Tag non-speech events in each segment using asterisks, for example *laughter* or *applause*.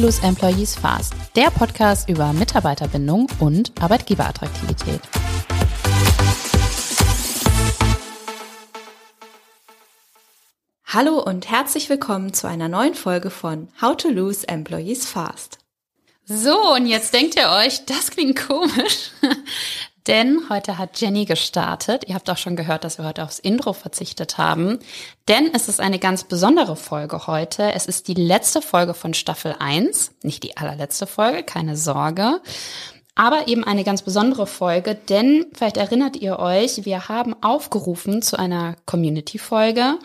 Lose Employees Fast, der Podcast über Mitarbeiterbindung und Arbeitgeberattraktivität. Hallo und herzlich willkommen zu einer neuen Folge von How to Lose Employees Fast. So, und jetzt denkt ihr euch, das klingt komisch. Denn heute hat Jenny gestartet. Ihr habt auch schon gehört, dass wir heute aufs Intro verzichtet haben. Denn es ist eine ganz besondere Folge heute. Es ist die letzte Folge von Staffel 1. Nicht die allerletzte Folge, keine Sorge. Aber eben eine ganz besondere Folge, denn vielleicht erinnert ihr euch, wir haben aufgerufen zu einer Community-Folge,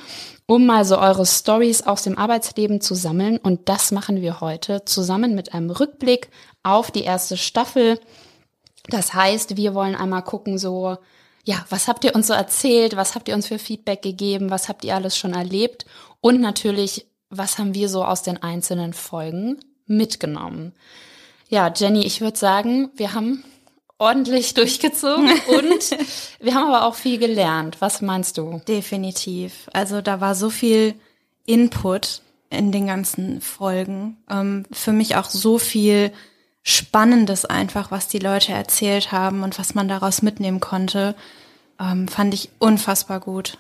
um mal so eure Stories aus dem Arbeitsleben zu sammeln. Und das machen wir heute zusammen mit einem Rückblick auf die erste Staffel das heißt, wir wollen einmal gucken, so, ja, was habt ihr uns so erzählt? Was habt ihr uns für Feedback gegeben? Was habt ihr alles schon erlebt? Und natürlich, was haben wir so aus den einzelnen Folgen mitgenommen? Ja, Jenny, ich würde sagen, wir haben ordentlich *laughs* durchgezogen und *laughs* wir haben aber auch viel gelernt. Was meinst du? Definitiv. Also da war so viel Input in den ganzen Folgen. Ähm, für mich auch so viel Spannendes einfach, was die Leute erzählt haben und was man daraus mitnehmen konnte, ähm, fand ich unfassbar gut.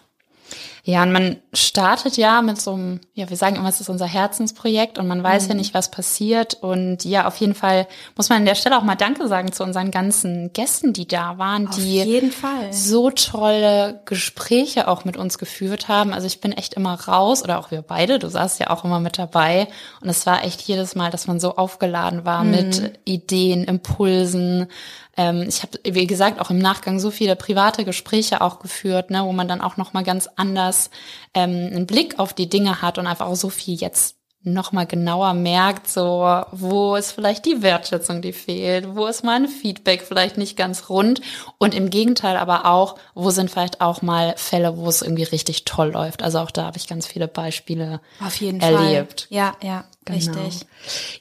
Ja, und man startet ja mit so einem, ja, wir sagen immer, es ist unser Herzensprojekt und man weiß mhm. ja nicht, was passiert. Und ja, auf jeden Fall muss man an der Stelle auch mal Danke sagen zu unseren ganzen Gästen, die da waren, auf die jeden Fall. so tolle Gespräche auch mit uns geführt haben. Also ich bin echt immer raus, oder auch wir beide, du saßt ja auch immer mit dabei. Und es war echt jedes Mal, dass man so aufgeladen war mhm. mit Ideen, Impulsen, ähm, ich habe, wie gesagt, auch im Nachgang so viele private Gespräche auch geführt, ne, wo man dann auch noch mal ganz anders ähm, einen Blick auf die Dinge hat und einfach auch so viel jetzt noch mal genauer merkt, so wo ist vielleicht die Wertschätzung, die fehlt, wo ist mein Feedback vielleicht nicht ganz rund und im Gegenteil aber auch, wo sind vielleicht auch mal Fälle, wo es irgendwie richtig toll läuft. Also auch da habe ich ganz viele Beispiele Auf jeden erlebt. Fall. Ja, ja, genau. richtig.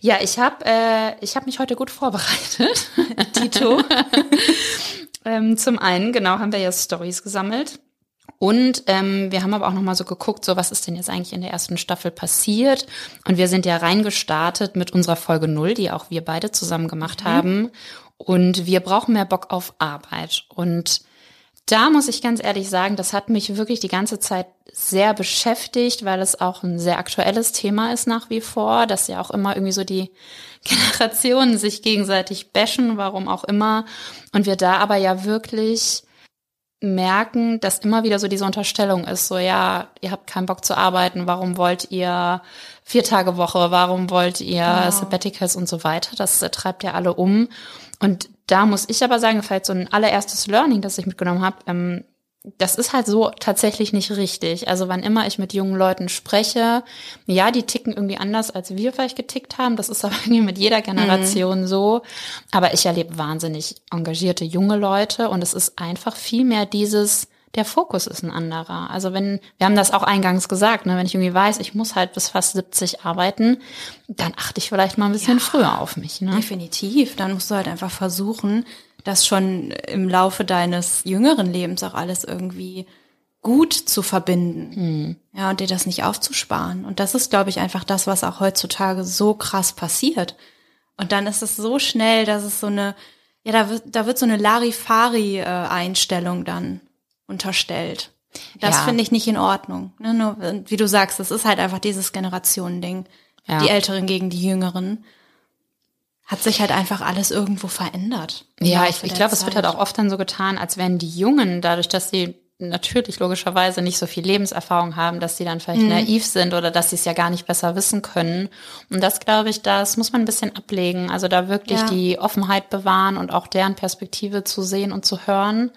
Ja, ich habe äh, ich habe mich heute gut vorbereitet. *laughs* Tito. *laughs* ähm, zum einen genau haben wir ja Stories gesammelt und ähm, wir haben aber auch noch mal so geguckt, so was ist denn jetzt eigentlich in der ersten Staffel passiert? Und wir sind ja reingestartet mit unserer Folge null, die auch wir beide zusammen gemacht mhm. haben. Und wir brauchen mehr Bock auf Arbeit. Und da muss ich ganz ehrlich sagen, das hat mich wirklich die ganze Zeit sehr beschäftigt, weil es auch ein sehr aktuelles Thema ist nach wie vor, dass ja auch immer irgendwie so die *laughs* Generationen sich gegenseitig bashen, warum auch immer. Und wir da aber ja wirklich merken, dass immer wieder so diese Unterstellung ist, so ja, ihr habt keinen Bock zu arbeiten, warum wollt ihr vier Tage Woche, warum wollt ihr genau. Sabbaticals und so weiter, das treibt ja alle um. Und da muss ich aber sagen, vielleicht so ein allererstes Learning, das ich mitgenommen habe, ähm, das ist halt so tatsächlich nicht richtig. Also wann immer ich mit jungen Leuten spreche, ja, die ticken irgendwie anders, als wir vielleicht getickt haben. Das ist aber *laughs* irgendwie mit jeder Generation mhm. so. Aber ich erlebe wahnsinnig engagierte junge Leute und es ist einfach viel mehr dieses, der Fokus ist ein anderer. Also wenn, wir haben das auch eingangs gesagt, ne, wenn ich irgendwie weiß, ich muss halt bis fast 70 arbeiten, dann achte ich vielleicht mal ein bisschen ja, früher auf mich. Ne? Definitiv. Dann musst du halt einfach versuchen, das schon im Laufe deines jüngeren Lebens auch alles irgendwie gut zu verbinden. Hm. Ja, und dir das nicht aufzusparen. Und das ist, glaube ich, einfach das, was auch heutzutage so krass passiert. Und dann ist es so schnell, dass es so eine, ja, da wird, da wird so eine Larifari-Einstellung dann unterstellt. Das ja. finde ich nicht in Ordnung. Ne? Nur, wie du sagst, das ist halt einfach dieses Generationending. Ja. Die Älteren gegen die Jüngeren hat sich halt einfach alles irgendwo verändert. Ja, ich, ich glaube, es wird halt auch oft dann so getan, als wären die Jungen, dadurch, dass sie natürlich logischerweise nicht so viel Lebenserfahrung haben, dass sie dann vielleicht mhm. naiv sind oder dass sie es ja gar nicht besser wissen können. Und das glaube ich, das muss man ein bisschen ablegen. Also da wirklich ja. die Offenheit bewahren und auch deren Perspektive zu sehen und zu hören.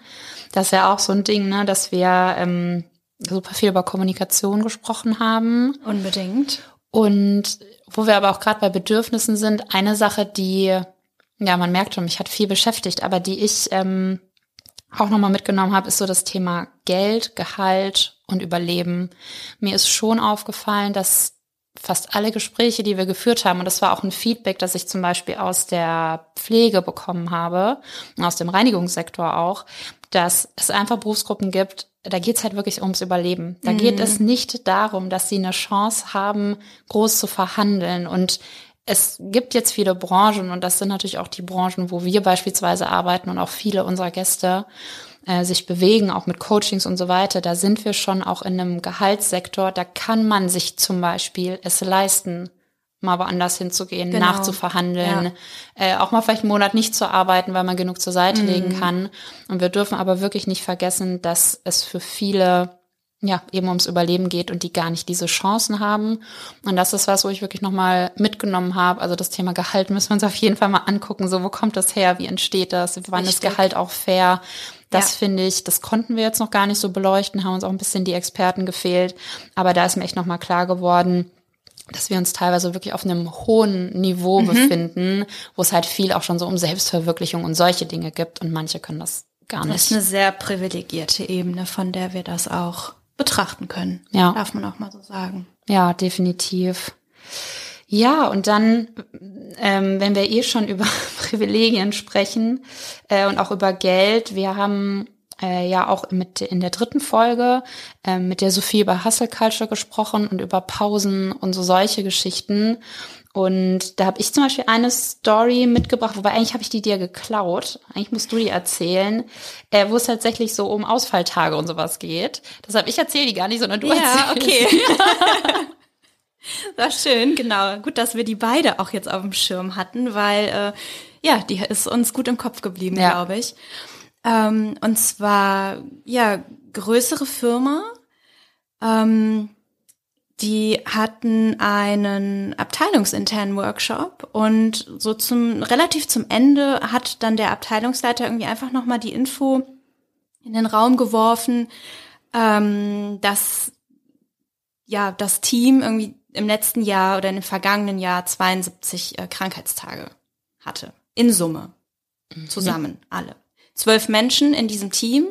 Das ist ja auch so ein Ding, ne, dass wir ähm, super viel über Kommunikation gesprochen haben. Unbedingt. Und wo wir aber auch gerade bei Bedürfnissen sind, eine Sache, die, ja, man merkt schon, mich hat viel beschäftigt, aber die ich ähm, auch nochmal mitgenommen habe, ist so das Thema Geld, Gehalt und Überleben. Mir ist schon aufgefallen, dass fast alle Gespräche, die wir geführt haben, und das war auch ein Feedback, das ich zum Beispiel aus der Pflege bekommen habe, aus dem Reinigungssektor auch, dass es einfach Berufsgruppen gibt, da geht's halt wirklich ums Überleben. Da mhm. geht es nicht darum, dass sie eine Chance haben, groß zu verhandeln. Und es gibt jetzt viele Branchen und das sind natürlich auch die Branchen, wo wir beispielsweise arbeiten und auch viele unserer Gäste äh, sich bewegen, auch mit Coachings und so weiter. Da sind wir schon auch in einem Gehaltssektor, da kann man sich zum Beispiel es leisten, mal woanders hinzugehen, Genau. nachzuverhandeln, äh, auch mal vielleicht einen Monat nicht zu arbeiten, weil man genug zur Seite legen kann. Und wir dürfen aber wirklich nicht vergessen, dass es für viele ja, eben ums Überleben geht und die gar nicht diese Chancen haben. Und das ist was, wo ich wirklich nochmal mitgenommen habe. Also das Thema Gehalt müssen wir uns auf jeden Fall mal angucken. So, wo kommt das her? Wie entsteht das? Wann ist Richtig. Gehalt auch fair? Das Ja. finde ich, das konnten wir jetzt noch gar nicht so beleuchten, haben uns auch ein bisschen die Experten gefehlt. Aber da ist mir echt nochmal klar geworden, dass wir uns teilweise wirklich auf einem hohen Niveau befinden, wo es halt viel auch schon so um Selbstverwirklichung und solche Dinge gibt und manche können das gar Das ist nicht. eine sehr privilegierte Ebene, von der wir das auch betrachten können. Ja. Darf man auch mal so sagen. Ja, definitiv. Ja, und dann, ähm, wenn wir eh schon über *laughs* Privilegien sprechen äh, und auch über Geld, wir haben äh, ja auch mit in der dritten Folge äh, mit der Sophie über Hustle Culture gesprochen und über Pausen und so solche Geschichten. Und da habe ich zum Beispiel eine Story mitgebracht, wobei eigentlich habe ich die dir geklaut. Eigentlich musst du die erzählen, äh, wo es tatsächlich so um Ausfalltage und sowas geht. Deshalb ich erzähle die gar nicht, sondern du Ja, erzählst. okay. *laughs* War schön, genau. Gut, dass wir die beide auch jetzt auf dem Schirm hatten, weil äh, ja, die ist uns gut im Kopf geblieben, Ja. glaube ich. Ähm, und zwar ja größere Firma, ähm, die hatten einen abteilungsinternen Workshop und so zum relativ zum Ende hat dann der Abteilungsleiter irgendwie einfach noch mal die Info in den Raum geworfen, ähm, dass ja das Team irgendwie im letzten Jahr oder im vergangenen Jahr 72 äh, Krankheitstage hatte. In Summe. Zusammen alle zwölf Menschen in diesem Team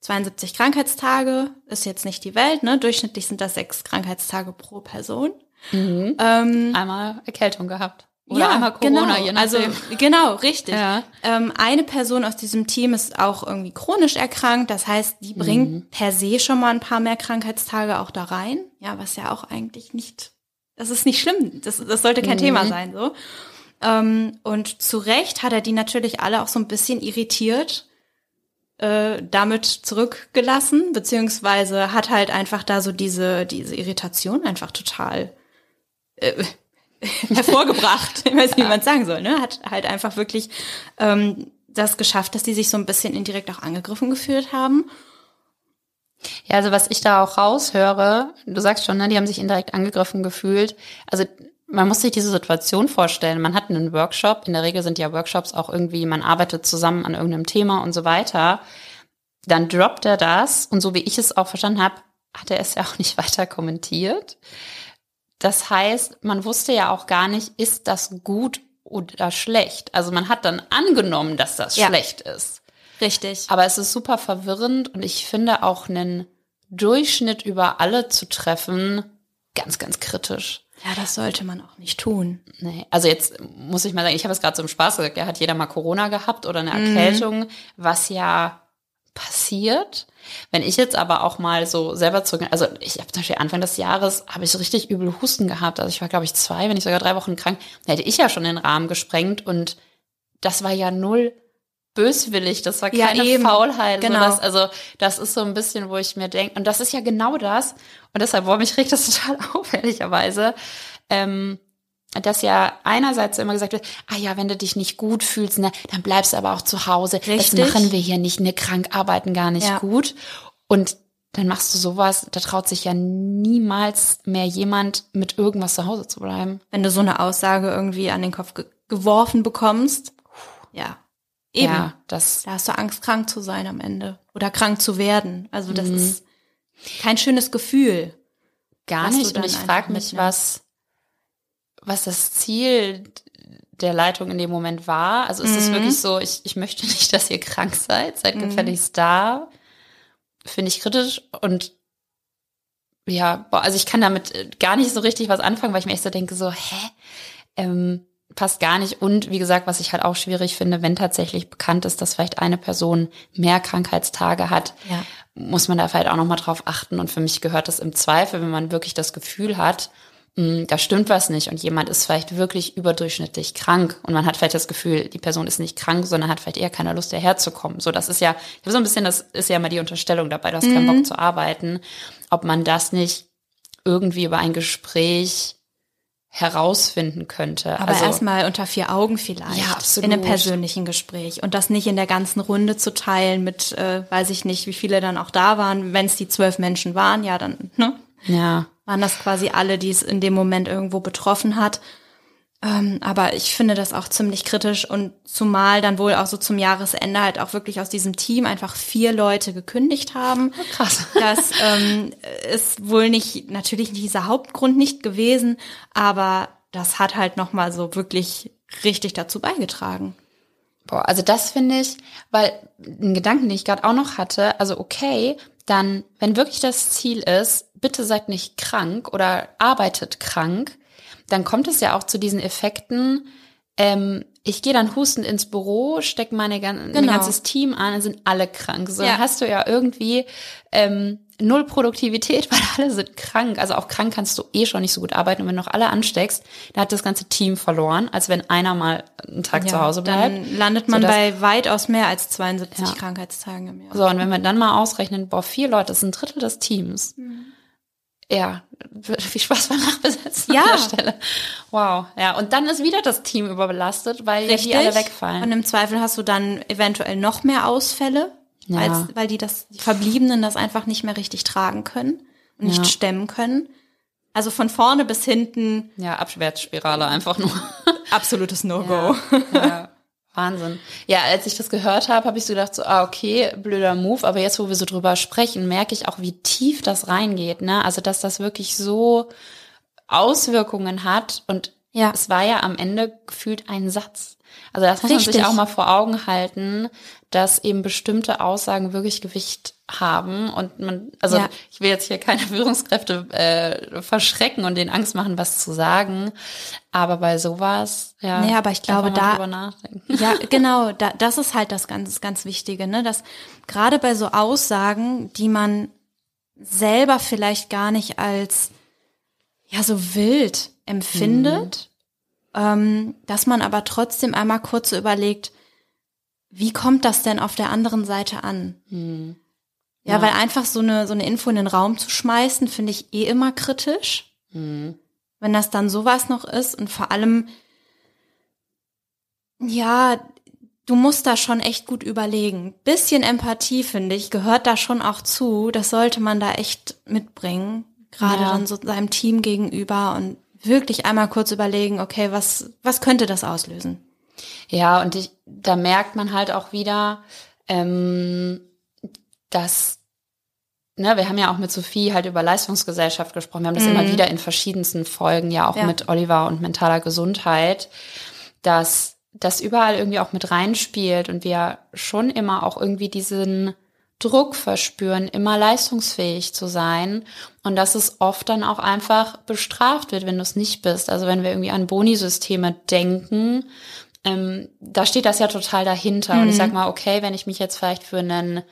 72 Krankheitstage ist jetzt nicht die Welt, ne? Durchschnittlich sind das sechs Krankheitstage pro Person. Mhm. Ähm, Einmal Erkältung gehabt. Oder einmal Corona, genau. je Also nachdem. genau, richtig. Ja. Ähm, eine Person aus diesem Team ist auch irgendwie chronisch erkrankt. Das heißt, die bringt Mhm. per se schon mal ein paar mehr Krankheitstage auch da rein. Ja, was ja auch eigentlich nicht, das ist nicht schlimm. Das, das sollte Mhm. kein Thema sein, so. Ähm, und zu Recht hat er die natürlich alle auch so ein bisschen irritiert äh, damit zurückgelassen, beziehungsweise hat halt einfach da so diese, diese Irritation einfach total äh, *laughs* hervorgebracht. Ich weiß nicht, wie man es sagen soll, ne? Hat halt einfach wirklich ähm, das geschafft, dass die sich so ein bisschen indirekt auch angegriffen gefühlt haben. Ja, also was ich da auch raushöre, du sagst schon, ne, die haben sich indirekt angegriffen gefühlt. Also man muss sich diese Situation vorstellen. Man hat einen Workshop. In der Regel sind ja Workshops auch irgendwie, man arbeitet zusammen an irgendeinem Thema und so weiter. Dann droppt er das und so wie ich es auch verstanden habe, hat er es ja auch nicht *laughs* weiter kommentiert. Das heißt, man wusste ja auch gar nicht, ist das gut oder schlecht. Also man hat dann angenommen, dass das Ja. schlecht ist. Richtig. Aber es ist super verwirrend und ich finde auch einen Durchschnitt über alle zu treffen ganz, ganz kritisch. Ja, das sollte man auch nicht tun. Nee, also jetzt muss ich mal sagen, ich habe es gerade zum Spaß gesagt, ja, hat jeder mal Corona gehabt oder eine Erkältung, was ja passiert. Wenn ich jetzt aber auch mal so selber zurück, also ich habe zum Beispiel Anfang des Jahres habe ich so richtig übel Husten gehabt. Also ich war, glaube ich, zwei, wenn nicht sogar drei Wochen krank. Da hätte ich ja schon den Rahmen gesprengt und das war ja null böswillig, das war Ja, keine eben. Faulheit. Genau. So das, also das ist so ein bisschen, wo ich mir denke, und das ist ja genau das, und deshalb, boah, mich regt das *laughs* total auf, ehrlicherweise, ähm, dass ja einerseits immer gesagt wird, ah ja, wenn du dich nicht gut fühlst, ne, dann bleibst du aber auch zu Hause. Richtig. Das machen wir hier nicht, ne, krank arbeiten gar nicht Ja. gut. Und dann machst du sowas, da traut sich ja niemals mehr jemand mit irgendwas zu Hause zu bleiben. Wenn du so eine Aussage irgendwie an den Kopf ge geworfen bekommst, ja, eben. Ja, das, Da hast du Angst, krank zu sein am Ende oder krank zu werden. Also das Mhm. ist kein schönes Gefühl. Gar nicht. Und ich frage mich, was, was das Ziel der Leitung in dem Moment war. Also ist es Mhm. wirklich so, ich, ich möchte *laughs* nicht, dass ihr krank seid, seid gefälligst da. Finde ich kritisch und ja, boah, also ich kann damit äh, gar nicht so richtig was anfangen, weil ich mir echt so denke, so, hä? Ähm, passt gar nicht. Und wie gesagt, was ich halt auch schwierig finde, wenn tatsächlich bekannt ist, dass vielleicht eine Person mehr Krankheitstage hat, Ja. muss man da vielleicht auch nochmal drauf achten. Und für mich gehört das im Zweifel, wenn man wirklich das Gefühl hat, hm, da stimmt was nicht und jemand ist vielleicht wirklich überdurchschnittlich krank und man hat vielleicht das Gefühl, die Person ist nicht krank, sondern hat vielleicht eher keine Lust, daherzukommen. So, das ist ja, ich habe so ein bisschen, das ist ja immer die Unterstellung dabei, du hast keinen Bock zu arbeiten, ob man das nicht irgendwie über ein Gespräch herausfinden könnte. Aber also, erstmal unter vier Augen vielleicht. Ja, absolut. In einem persönlichen Gespräch. Und das nicht in der ganzen Runde zu teilen mit, äh, weiß ich nicht, wie viele dann auch da waren. Wenn es die zwölf Menschen waren, ja, dann, ne? Ja. Waren das quasi alle, die es in dem Moment irgendwo betroffen hat. Ähm, aber ich finde das auch ziemlich kritisch und zumal dann wohl auch so zum Jahresende halt auch wirklich aus diesem Team einfach vier Leute gekündigt haben. Krass. Das ähm, ist wohl nicht, natürlich dieser Hauptgrund nicht gewesen, aber das hat halt nochmal so wirklich richtig dazu beigetragen. Boah, also das finde ich, weil ein Gedanken, den ich gerade auch noch hatte, also okay, dann, wenn wirklich das Ziel ist, bitte seid nicht krank oder arbeitet krank, dann kommt es ja auch zu diesen Effekten. Ähm, ich gehe dann hustend ins Büro, stecke meine gan mein Genau. ganzes Team an, dann sind alle krank. So Ja. dann hast du ja irgendwie ähm, null Produktivität, *laughs* weil alle sind krank. Also auch krank kannst du eh schon nicht so gut arbeiten. Und wenn du noch alle ansteckst, dann hat das ganze Team verloren, als wenn einer mal einen Tag zu Hause bleibt. Dann landet man sodass- bei weitaus mehr als 72 Ja. Krankheitstagen im Jahr. So, und wenn wir dann mal ausrechnen, boah, vier Leute, das ist ein Drittel des Teams. Ja, viel Spaß beim Nachbesetzen Ja. an der Stelle. Wow, ja. Und dann ist wieder das Team überbelastet, weil ja die alle wegfallen. Und im Zweifel hast du dann eventuell noch mehr Ausfälle, Ja. als, weil die das, die Verbliebenen das einfach nicht mehr richtig tragen können und nicht Ja. stemmen können. Also von vorne bis hinten ja, Abwärtsspirale einfach nur. *laughs* absolutes No-Go. ja, Wahnsinn. Ja, als ich das gehört habe, habe ich so gedacht, so, ah, okay, blöder Move, aber jetzt, wo wir so drüber sprechen, merke ich auch, wie tief das reingeht, ne? Also, dass das wirklich so Auswirkungen hat und Ja. es war ja am Ende gefühlt ein Satz. Also das muss man Richtig. sich auch mal vor Augen halten, dass eben bestimmte Aussagen wirklich Gewicht haben und man, also Ja. ich will jetzt hier keine *laughs* Führungskräfte äh, verschrecken und denen Angst machen, was zu sagen, aber bei sowas, ja. Nee, aber ich glaube, da-. Ja, *laughs* genau, da, das ist halt das ganz, ganz Wichtige, ne? Dass gerade bei so Aussagen, die man selber vielleicht gar nicht als ja so wild empfindet, ähm, dass man aber trotzdem einmal kurz so überlegt, wie kommt das denn auf der anderen Seite an? Ja, Ja. weil einfach so eine, so eine Info in den Raum zu schmeißen, finde ich eh immer kritisch. Wenn das dann sowas noch ist und vor allem, ja, du musst da schon echt gut überlegen. Bisschen Empathie, finde ich, gehört da schon auch zu. Das sollte man da echt mitbringen. Gerade Ja. dann so seinem Team gegenüber und wirklich einmal kurz überlegen, okay, was, was könnte das auslösen? Ja, und ich, da merkt man halt auch wieder, ähm, dass, ne, wir haben ja auch mit Sophie halt über Leistungsgesellschaft gesprochen. Wir haben das immer wieder in verschiedensten Folgen, ja auch Ja. mit Oliver und mentaler Gesundheit, dass das überall irgendwie auch mit reinspielt und wir schon immer auch irgendwie diesen Druck verspüren, immer leistungsfähig zu sein und dass es oft dann auch einfach bestraft wird, wenn du es nicht bist. Also wenn wir irgendwie an Bonisysteme denken, ähm, da steht das ja total dahinter. Und ich sag mal, okay, wenn ich mich jetzt vielleicht für einen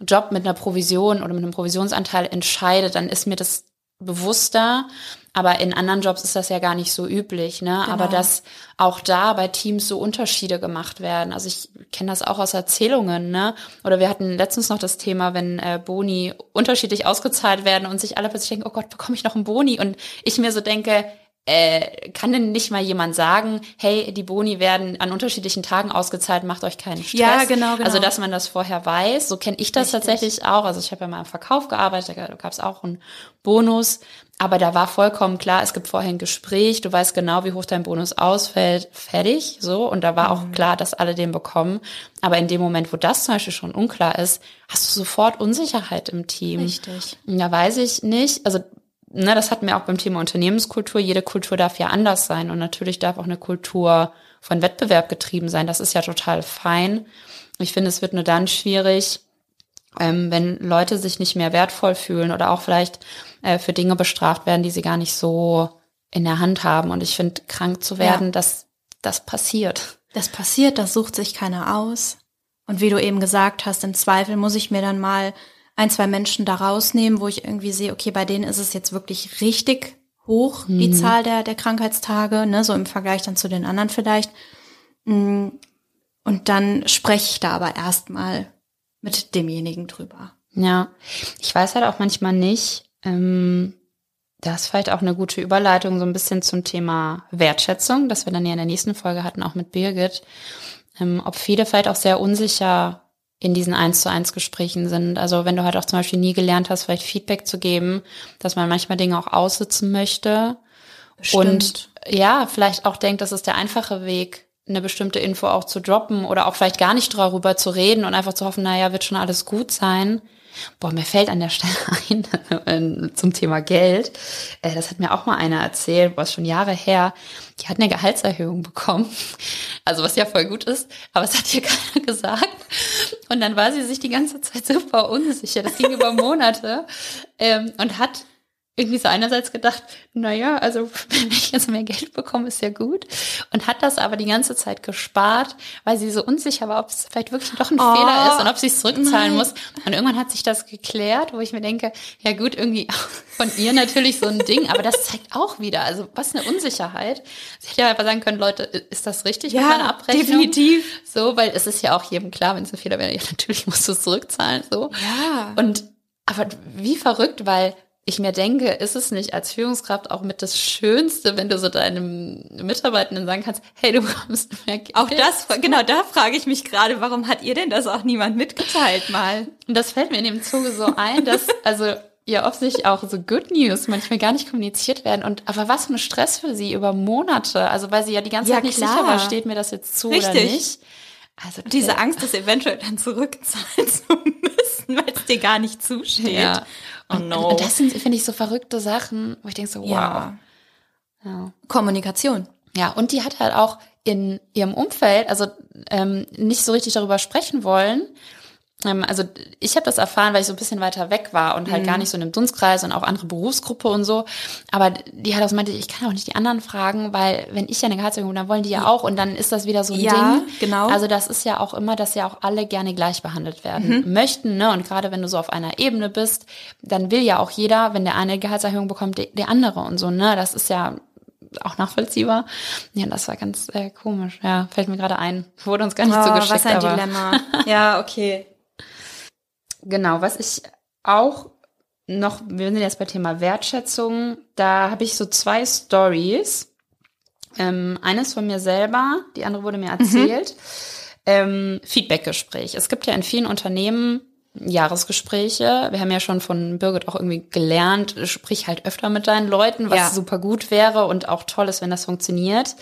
Job mit einer Provision oder mit einem Provisionsanteil entscheide, dann ist mir das bewusster. Aber in anderen Jobs ist das ja gar nicht so üblich, ne? Aber dass auch da bei Teams so Unterschiede gemacht werden. Also ich kenne das auch aus Erzählungen, ne? Oder wir hatten letztens noch das Thema, wenn äh, Boni unterschiedlich ausgezahlt werden und sich alle plötzlich denken, oh Gott, bekomme ich noch einen Boni? Und ich mir so denke, äh, kann denn nicht mal jemand sagen, hey, die Boni werden an unterschiedlichen Tagen ausgezahlt, macht euch keinen Stress. Ja, genau, genau. Also, dass man das vorher weiß. So kenne ich das tatsächlich auch. Also, ich habe ja mal im Verkauf gearbeitet, da gab es auch einen Bonus. Aber da war vollkommen klar, es gibt vorher ein Gespräch, du weißt genau, wie hoch dein Bonus ausfällt, fertig, so. Und da war auch Mhm. klar, dass alle den bekommen. Aber in dem Moment, wo das zum Beispiel schon unklar ist, hast du sofort Unsicherheit im Team. Richtig. Ja, weiß ich nicht. Also, ne, das hatten wir auch beim Thema Unternehmenskultur. Jede Kultur darf ja anders sein. Und natürlich darf auch eine Kultur von Wettbewerb getrieben sein. Das ist ja total fein. Ich finde, es wird nur dann schwierig, ähm, wenn Leute sich nicht mehr wertvoll fühlen oder auch vielleicht äh, für Dinge bestraft werden, die sie gar nicht so in der Hand haben. Und ich finde, krank zu werden, Ja. das, das passiert. Das passiert, das sucht sich keiner aus. Und wie du eben gesagt hast, im Zweifel muss ich mir dann mal ein, zwei Menschen da rausnehmen, wo ich irgendwie sehe, okay, bei denen ist es jetzt wirklich richtig hoch, die mhm. Zahl der, der Krankheitstage, ne, so im Vergleich dann zu den anderen vielleicht. Mm, und dann spreche ich da aber erstmal mit demjenigen drüber. Ja, ich weiß halt auch manchmal nicht, ähm, das ist vielleicht auch eine gute Überleitung so ein bisschen zum Thema Wertschätzung, das wir dann ja in der nächsten Folge hatten, auch mit Birgit, ähm, ob viele vielleicht auch sehr unsicher in diesen eins zu eins Gesprächen sind. Also wenn du halt auch zum Beispiel nie gelernt hast, vielleicht Feedback zu geben, dass man manchmal Dinge auch aussitzen möchte. Stimmt. Und ja, vielleicht auch denkt, das ist der einfache Weg, eine bestimmte Info auch zu droppen oder auch vielleicht gar nicht darüber zu reden und einfach zu hoffen, naja, wird schon alles gut sein. Boah, mir fällt an der Stelle *laughs* ein äh, zum Thema Geld. Äh, das hat mir auch mal einer erzählt, was schon Jahre her. Die hat eine Gehaltserhöhung bekommen. Also was ja voll gut ist, aber es hat ihr *laughs* keiner gesagt. Und dann war sie sich die ganze Zeit super unsicher. Das ging über Monate ähm, und hat irgendwie so einerseits gedacht, naja, also *laughs* wenn ich jetzt mehr Geld bekomme, ist ja gut. Und hat das aber die ganze Zeit gespart, weil sie so unsicher war, ob es vielleicht wirklich doch ein oh, Fehler ist und ob sie es zurückzahlen nein. muss. Und irgendwann hat sich das geklärt, wo ich mir denke, ja gut, irgendwie *laughs* von ihr natürlich so ein Ding, aber das zeigt auch wieder, also was eine Unsicherheit. Sie hätte ja einfach sagen können, Leute, ist das richtig ja, mit meiner Abrechnung? definitiv. So, weil es ist ja auch jedem klar, wenn es ein Fehler wäre, *laughs* ja natürlich musst du es zurückzahlen, so. Ja. Und aber wie verrückt, weil ich mir denke, ist es nicht als Führungskraft auch mit das Schönste, wenn du so deinem Mitarbeitenden sagen kannst, hey, du bekommst *laughs* mehr Geld. Auch das, genau da frage ich mich gerade, warum hat ihr denn das auch niemand mitgeteilt mal? Und das fällt mir in dem Zuge so ein, dass, *laughs* also, ja offensichtlich auch so Good News manchmal gar nicht kommuniziert werden. Und aber was für ein Stress für sie über Monate. Also weil sie ja die ganze ja, Zeit nicht klar. sicher war, steht mir das jetzt zu Richtig. oder nicht. Also diese Angst, das eventuell dann zurückzahlen *laughs* zu müssen, weil es dir gar nicht zusteht. Ja. Oh no. Und, das sind, finde ich, so verrückte Sachen, wo ich denke so, wow. Ja. ja. Kommunikation. Ja, und die hat halt auch in ihrem Umfeld, also ähm, nicht so richtig darüber sprechen wollen, also ich habe das erfahren, weil ich so ein bisschen weiter weg war und halt mhm. gar nicht so in einem Dunstkreis und auch andere Berufsgruppe und so. Aber die hat auch so meinte, ich kann auch nicht die anderen fragen, weil wenn ich ja eine Gehaltserhöhung, dann wollen die ja auch und dann ist das wieder so ein ja, Ding. genau. Also das ist ja auch immer, dass ja auch alle gerne gleich behandelt werden mhm. möchten, ne? Und gerade wenn du so auf einer Ebene bist, dann will ja auch jeder, wenn der eine Gehaltserhöhung bekommt, der andere und so, ne? Das ist ja auch nachvollziehbar. Ja, das war ganz äh, komisch. Ja, fällt mir gerade ein. Wurde uns gar nicht oh, so geschickt. Was ein aber. Dilemma. ja, okay. Genau, was ich auch noch, wir sind jetzt bei Thema Wertschätzung, da habe ich so zwei Stories. Ähm, eines von mir selber, die andere wurde mir erzählt. Mhm. Ähm, Feedbackgespräch. Es gibt ja in vielen Unternehmen Jahresgespräche. Wir haben ja schon von Birgit auch irgendwie gelernt, sprich halt öfter mit deinen Leuten, was ja. super gut wäre und auch toll ist, wenn das funktioniert.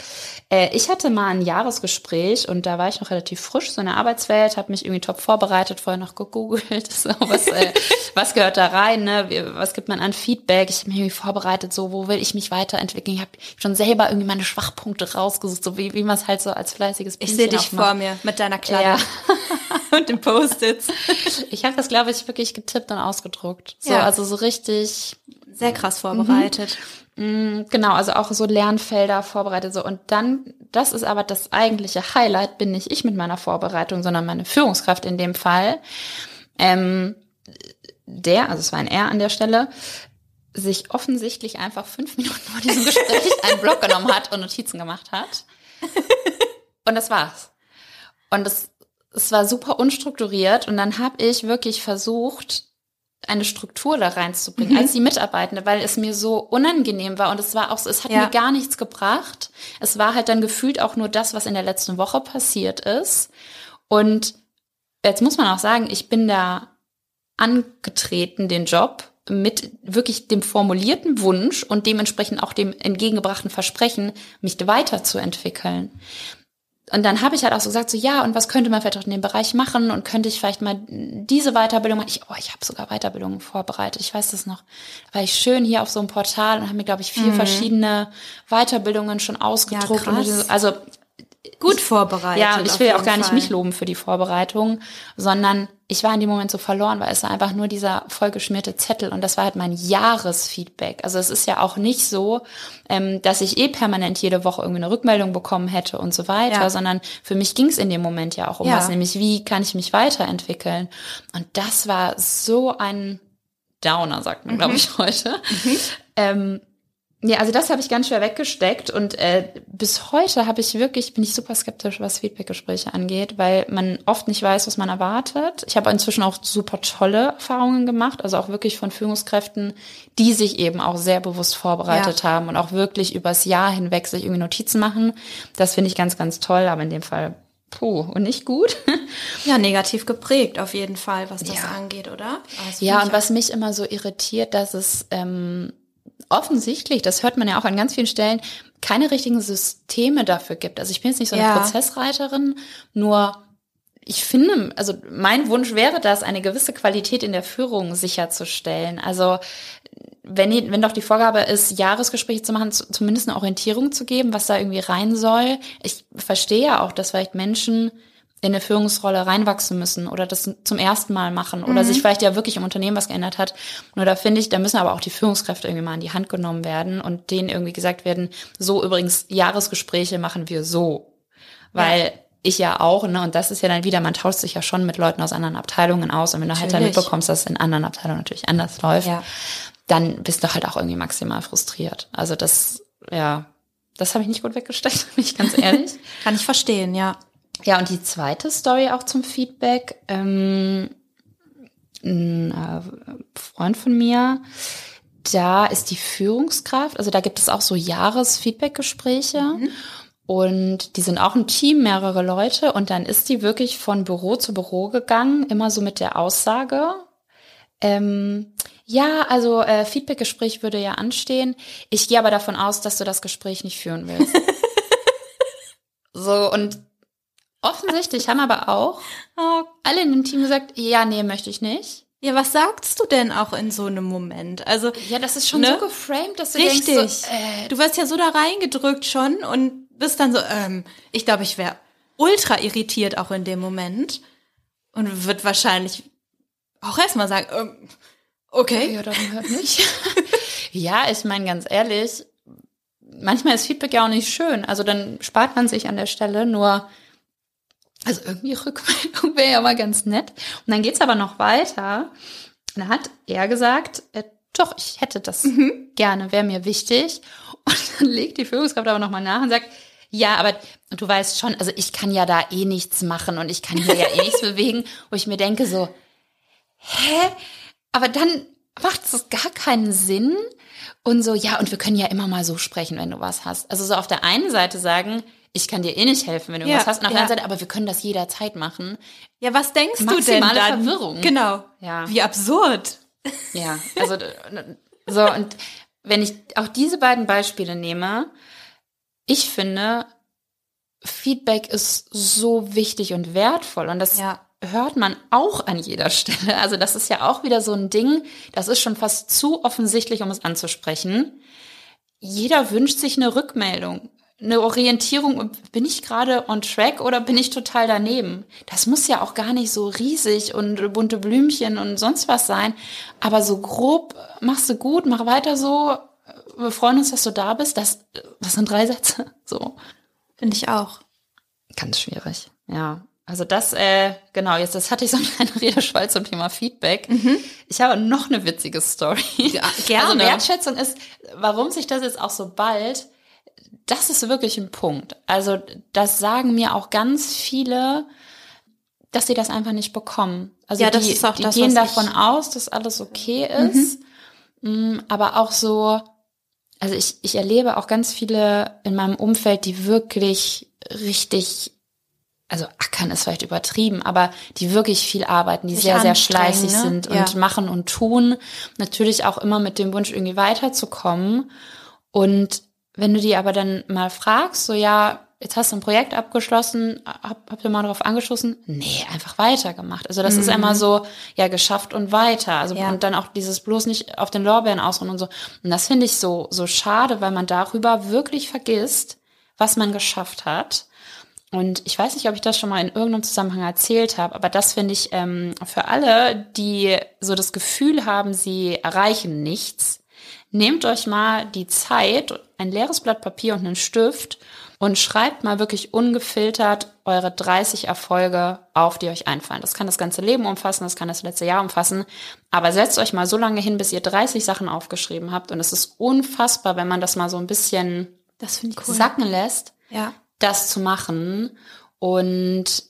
Äh, ich hatte mal ein Jahresgespräch und da war ich noch relativ frisch so in der Arbeitswelt, habe mich irgendwie top vorbereitet, vorher noch gegoogelt, *laughs* so was, äh, was gehört da rein, ne? was gibt man an Feedback. Ich habe mich irgendwie vorbereitet, so wo will ich mich weiterentwickeln. Ich habe schon selber irgendwie meine Schwachpunkte rausgesucht, so wie, wie man es halt so als fleißiges Pinchen Ich sehe dich vor mir mit deiner Kladde ja. *laughs* *laughs* und dem Post-its. Ich habe das, glaube ich, wirklich getippt und ausgedruckt. So, ja. also so richtig. Sehr krass vorbereitet. Mhm. Genau, also auch so Lernfelder vorbereitet. So. Und dann, das ist aber das eigentliche Highlight, bin nicht ich mit meiner Vorbereitung, sondern meine Führungskraft in dem Fall. Ähm, der, also es war ein R an der Stelle, sich offensichtlich einfach fünf Minuten vor diesem Gespräch *laughs* einen Blog genommen hat und Notizen gemacht hat. Und das war's. Und das es war super unstrukturiert und dann habe ich wirklich versucht, eine Struktur da reinzubringen mhm. als die Mitarbeitende, weil es mir so unangenehm war und es war auch so, es hat ja. mir gar nichts gebracht. Es war halt dann gefühlt auch nur das, was in der letzten Woche passiert ist. Und jetzt muss man auch sagen, ich bin da angetreten, den Job mit wirklich dem formulierten Wunsch und dementsprechend auch dem entgegengebrachten Versprechen, mich weiterzuentwickeln. Und dann habe ich halt auch so gesagt, so ja, und was könnte man vielleicht auch in dem Bereich machen und könnte ich vielleicht mal diese Weiterbildung machen? Ich, oh, ich habe sogar Weiterbildungen vorbereitet, ich weiß das noch. Da war ich schön hier auf so einem Portal und habe mir, glaube ich, vier mhm. verschiedene Weiterbildungen schon ausgedruckt. Ja, und also gut vorbereitet. Ja, und ich will ja auch gar nicht Fall. mich loben für die Vorbereitung, sondern ich war in dem Moment so verloren, weil es war einfach nur dieser vollgeschmierte Zettel und das war halt mein Jahresfeedback. Also es ist ja auch nicht so, ähm, dass ich eh permanent jede Woche irgendwie eine Rückmeldung bekommen hätte und so weiter, ja. sondern für mich ging es in dem Moment ja auch um ja. was, nämlich wie kann ich mich weiterentwickeln. Und das war so ein Downer, sagt man, mhm. glaube ich, heute. Mhm. Ähm, Ja, also das habe ich ganz schwer weggesteckt und äh, bis heute habe ich wirklich bin ich super skeptisch, was Feedbackgespräche angeht, weil man oft nicht weiß, was man erwartet. Ich habe inzwischen auch super tolle Erfahrungen gemacht, also auch wirklich von Führungskräften, die sich eben auch sehr bewusst vorbereitet ja. haben und auch wirklich übers Jahr hinweg sich irgendwie Notizen machen. Das finde ich ganz, ganz toll, aber in dem Fall puh und nicht gut. *laughs* Ja, negativ geprägt auf jeden Fall, was das ja. angeht, oder? Ja, und was mich immer so irritiert, dass es ähm, offensichtlich, das hört man ja auch an ganz vielen Stellen, keine richtigen Systeme dafür gibt. Also ich bin jetzt nicht so eine ja. Prozessreiterin, nur ich finde, also mein Wunsch wäre das, eine gewisse Qualität in der Führung sicherzustellen. Also wenn, wenn doch die Vorgabe ist, Jahresgespräche zu machen, zumindest eine Orientierung zu geben, was da irgendwie rein soll. Ich verstehe ja auch, dass vielleicht Menschen in eine Führungsrolle reinwachsen müssen oder das zum ersten Mal machen oder mhm. sich vielleicht ja wirklich im Unternehmen was geändert hat. Nur da finde ich, da müssen aber auch die Führungskräfte irgendwie mal in die Hand genommen werden und denen irgendwie gesagt werden, so übrigens Jahresgespräche machen wir so. Weil ja. ich ja auch, ne, und das ist ja dann wieder, man tauscht sich ja schon mit Leuten aus anderen Abteilungen aus und wenn du natürlich. halt dann mitbekommst, dass es in anderen Abteilungen natürlich anders läuft, ja. dann bist du halt auch irgendwie maximal frustriert. Also das, ja, das habe ich nicht gut weggesteckt, *laughs* bin ich ganz ehrlich. *laughs* Kann ich verstehen, ja. Ja, und die zweite Story auch zum Feedback. Ähm, ein äh, Freund von mir, da ist die Führungskraft, also da gibt es auch so Jahresfeedbackgespräche. Mhm. Und die sind auch ein Team, mehrere Leute. Und dann ist die wirklich von Büro zu Büro gegangen, immer so mit der Aussage, ähm, ja, also äh, Feedbackgespräch würde ja anstehen. Ich gehe aber davon aus, dass du das Gespräch nicht führen willst. *laughs* so, und Offensichtlich haben aber auch *laughs* oh. alle in dem Team gesagt, ja, nee, möchte ich nicht. Ja, was sagst du denn auch in so einem Moment? Also ja, das ist schon ne? so geframed, dass du Richtig. denkst, so, äh, du wirst ja so da reingedrückt schon und bist dann so, ähm, ich glaube, ich wäre ultra irritiert auch in dem Moment und wird wahrscheinlich auch erstmal sagen, ähm, okay, ja, dann hört nicht. *laughs* *laughs* ja, ich meine ganz ehrlich, manchmal ist Feedback ja auch nicht schön, also dann spart man sich an der Stelle nur also irgendwie Rückmeldung wäre ja mal ganz nett. Und dann geht's aber noch weiter. Und dann hat er gesagt, äh, doch, ich hätte das mhm. gerne, wäre mir wichtig. Und dann legt die Führungskraft aber nochmal nach und sagt, ja, aber du weißt schon, also ich kann ja da eh nichts machen und ich kann hier ja eh nichts *laughs* bewegen, wo ich mir denke so, hä? Aber dann macht es gar keinen Sinn. Und so, ja, und wir können ja immer mal so sprechen, wenn du was hast. Also so auf der einen Seite sagen, ich kann dir eh nicht helfen, wenn du ja, was hast. Und auf der anderen Seite, aber wir können das jederzeit machen. Ja, was denkst du denn dann? Verwirrung. Genau. Ja. Wie absurd. Ja, also so und wenn ich auch diese beiden Beispiele nehme, ich finde, Feedback ist so wichtig und wertvoll und das ja. hört man auch an jeder Stelle. Also das ist ja auch wieder so ein Ding, das ist schon fast zu offensichtlich, um es anzusprechen. Jeder wünscht sich eine Rückmeldung eine Orientierung, bin ich gerade on track oder bin ich total daneben? Das muss ja auch gar nicht so riesig und bunte Blümchen und sonst was sein, aber so grob, machst du gut, mach weiter so, wir freuen uns, dass du da bist, das, das sind drei Sätze, *laughs* so. Finde ich auch. Ganz schwierig, ja. Also das, äh, genau, jetzt das hatte ich so eine *laughs* Redeschwall zum Thema Feedback. Mhm. Ich habe noch eine witzige Story. Ja, gerne. Also Wertschätzung ist, warum sich das jetzt auch so bald das ist wirklich ein Punkt. Also das sagen mir auch ganz viele, dass sie das einfach nicht bekommen. Also ja, das die, ist auch die das, gehen davon aus, dass alles okay ist. Mhm. Aber auch so, also ich, ich erlebe auch ganz viele in meinem Umfeld, die wirklich richtig, also ackern ist vielleicht übertrieben, aber die wirklich viel arbeiten, die Sich sehr, sehr schleißig ne? sind ja. und machen und tun. Natürlich auch immer mit dem Wunsch, irgendwie weiterzukommen. Und wenn du die aber dann mal fragst, so ja, jetzt hast du ein Projekt abgeschlossen, hab, habt ihr mal drauf angeschossen? Nee, einfach weitergemacht. Also das mhm. ist immer so, ja, geschafft und weiter. Also ja. und dann auch dieses bloß nicht auf den Lorbeeren ausruhen und so. Und das finde ich so, so schade, weil man darüber wirklich vergisst, was man geschafft hat. Und ich weiß nicht, ob ich das schon mal in irgendeinem Zusammenhang erzählt habe, aber das finde ich ähm, für alle, die so das Gefühl haben, sie erreichen nichts, Nehmt euch mal die Zeit, ein leeres Blatt Papier und einen Stift und schreibt mal wirklich ungefiltert eure 30 Erfolge auf, die euch einfallen. Das kann das ganze Leben umfassen, das kann das letzte Jahr umfassen. Aber setzt euch mal so lange hin, bis ihr 30 Sachen aufgeschrieben habt. Und es ist unfassbar, wenn man das mal so ein bisschen cool. sacken lässt, Ja. das zu machen. Und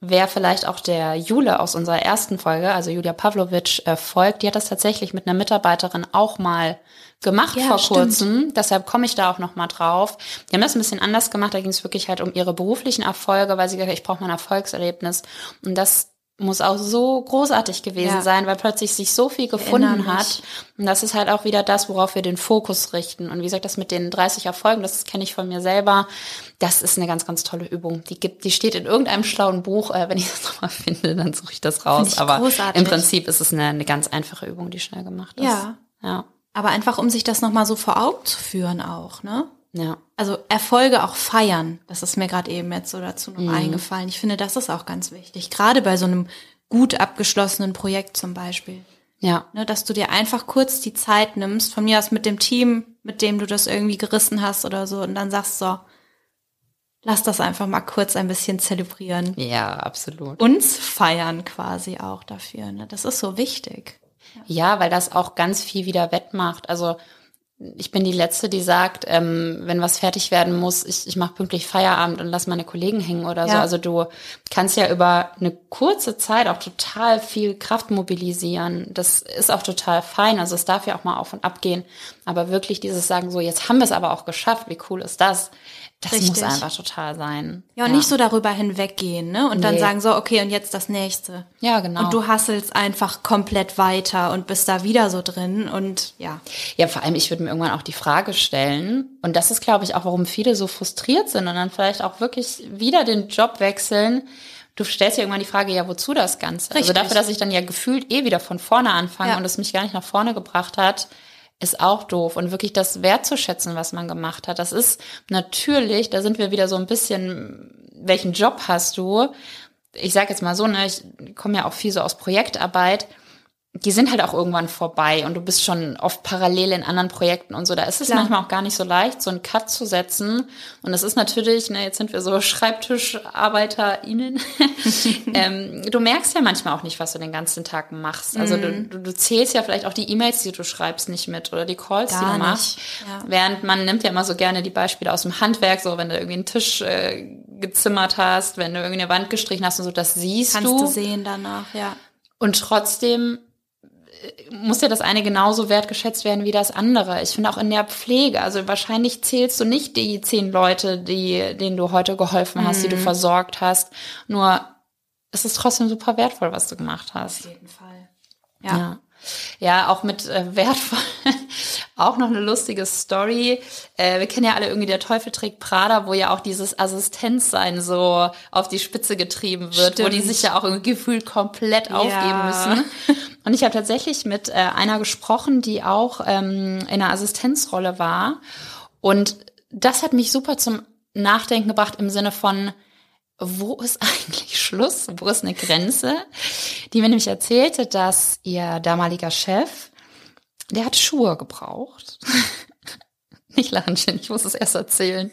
wer vielleicht auch der Jule aus unserer ersten Folge, also Julia Pavlovic, äh, folgt, die hat das tatsächlich mit einer Mitarbeiterin auch mal gemacht Ja, vor stimmt. kurzem. Deshalb komme ich da auch noch mal drauf. Die haben das ein bisschen anders gemacht. Da ging es wirklich halt um ihre beruflichen Erfolge, weil sie gesagt hat, ich brauche mal ein Erfolgserlebnis. Und das muss auch so großartig gewesen Ja. sein, weil plötzlich sich so viel gefunden hat. Und das ist halt auch wieder das, worauf wir den Fokus richten. Und wie gesagt, das mit den 30 Erfolgen, das kenne ich von mir selber. Das ist eine ganz, ganz tolle Übung. Die gibt, die steht in irgendeinem schlauen Buch. Äh, wenn ich das *laughs* nochmal finde, dann suche ich das raus. ich Aber großartig. im Prinzip ist es eine, eine ganz einfache Übung, die schnell gemacht ist. Ja. Ja. Aber einfach, um sich das nochmal so vor Augen zu führen auch, ne? Ja. Also Erfolge auch feiern. Das ist mir gerade eben jetzt so dazu Mhm. noch eingefallen. Ich finde, das ist auch ganz wichtig. Gerade bei so einem gut abgeschlossenen Projekt zum Beispiel. Ja. Ne, dass du dir einfach kurz die Zeit nimmst, von mir aus mit dem Team, mit dem du das irgendwie gerissen hast oder so, und dann sagst so, lass das einfach mal kurz ein bisschen zelebrieren. Ja, absolut. Uns feiern quasi auch dafür. Ne? Das ist so wichtig. Ja, weil das auch ganz viel wieder wettmacht. Also ich bin die Letzte, die sagt, ähm, wenn was fertig werden muss, ich, ich mache pünktlich Feierabend und lass meine Kollegen hängen oder so. Ja. Also du kannst ja über eine kurze Zeit auch total viel Kraft mobilisieren. Das ist auch total fein. Also es darf ja auch mal auf und ab gehen. Aber wirklich dieses Sagen, so jetzt haben wir es aber auch geschafft, wie cool ist das? Das muss Richtig. einfach total sein. Ja, und nicht so darüber hinweggehen, ne? Und dann Nee. sagen so, okay, und jetzt das nächste. Ja, genau. Und du hasselst einfach komplett weiter und bist da wieder so drin und ja. Ja, vor allem, ich würde mir irgendwann auch die Frage stellen, und das ist, glaube ich, auch, warum viele so frustriert sind und dann vielleicht auch wirklich wieder den Job wechseln. Du stellst dir irgendwann die Frage, ja, wozu das Ganze? Also Richtig. dafür, dass ich dann ja gefühlt eh wieder von vorne anfange Ja. und es mich gar nicht nach vorne gebracht hat, ist auch doof. Und wirklich das wertzuschätzen, was man gemacht hat. Das ist natürlich, da sind wir wieder so ein bisschen, welchen Job hast du? Ich sage jetzt mal so, ne, ich komme ja auch viel so aus Projektarbeit die sind halt auch irgendwann vorbei und du bist schon oft parallel in anderen Projekten und so. Da ist es Klar. manchmal auch gar nicht so leicht, so einen Cut zu setzen. Und das ist natürlich, ne, jetzt sind wir so *laughs* SchreibtischarbeiterInnen. *laughs* ähm, du merkst ja manchmal auch nicht, was du den ganzen Tag machst. Also du, Mhm. du, du zählst ja vielleicht auch die E-Mails, die du schreibst, nicht mit oder die Calls, die Gar du machst. nicht, ja. Während man nimmt ja immer so gerne die Beispiele aus dem Handwerk, so wenn du irgendwie einen Tisch äh, gezimmert hast, wenn du irgendwie eine Wand gestrichen hast und so, das siehst Kannst du. du sehen danach, ja. Und trotzdem muss ja das eine genauso wertgeschätzt werden wie das andere. Ich finde auch in der Pflege, also wahrscheinlich zählst du nicht die zehn Leute, die, denen du heute geholfen hast, die Mhm. du versorgt hast. Nur es ist trotzdem super wertvoll, was du gemacht hast. Auf jeden Fall. Ja. Ja. Ja, auch mit äh, wertvoll. *laughs* auch noch eine lustige Story. Äh, wir kennen ja alle irgendwie der Teufel trägt Prada, wo ja auch dieses Assistenzsein so auf die Spitze getrieben wird, wo die Stimmt. sich ja auch irgendwie gefühlt komplett aufgeben Ja. müssen. Und ich habe tatsächlich mit äh, einer gesprochen, die auch ähm, in einer Assistenzrolle war. Und das hat mich super zum Nachdenken gebracht im Sinne von, wo ist *laughs* eigentlich Schluss? Wo ist eine Grenze? Die mir nämlich erzählte, dass ihr damaliger Chef, der hat Schuhe gebraucht. *laughs* Nicht lachen, Jen, ich muss es erst erzählen.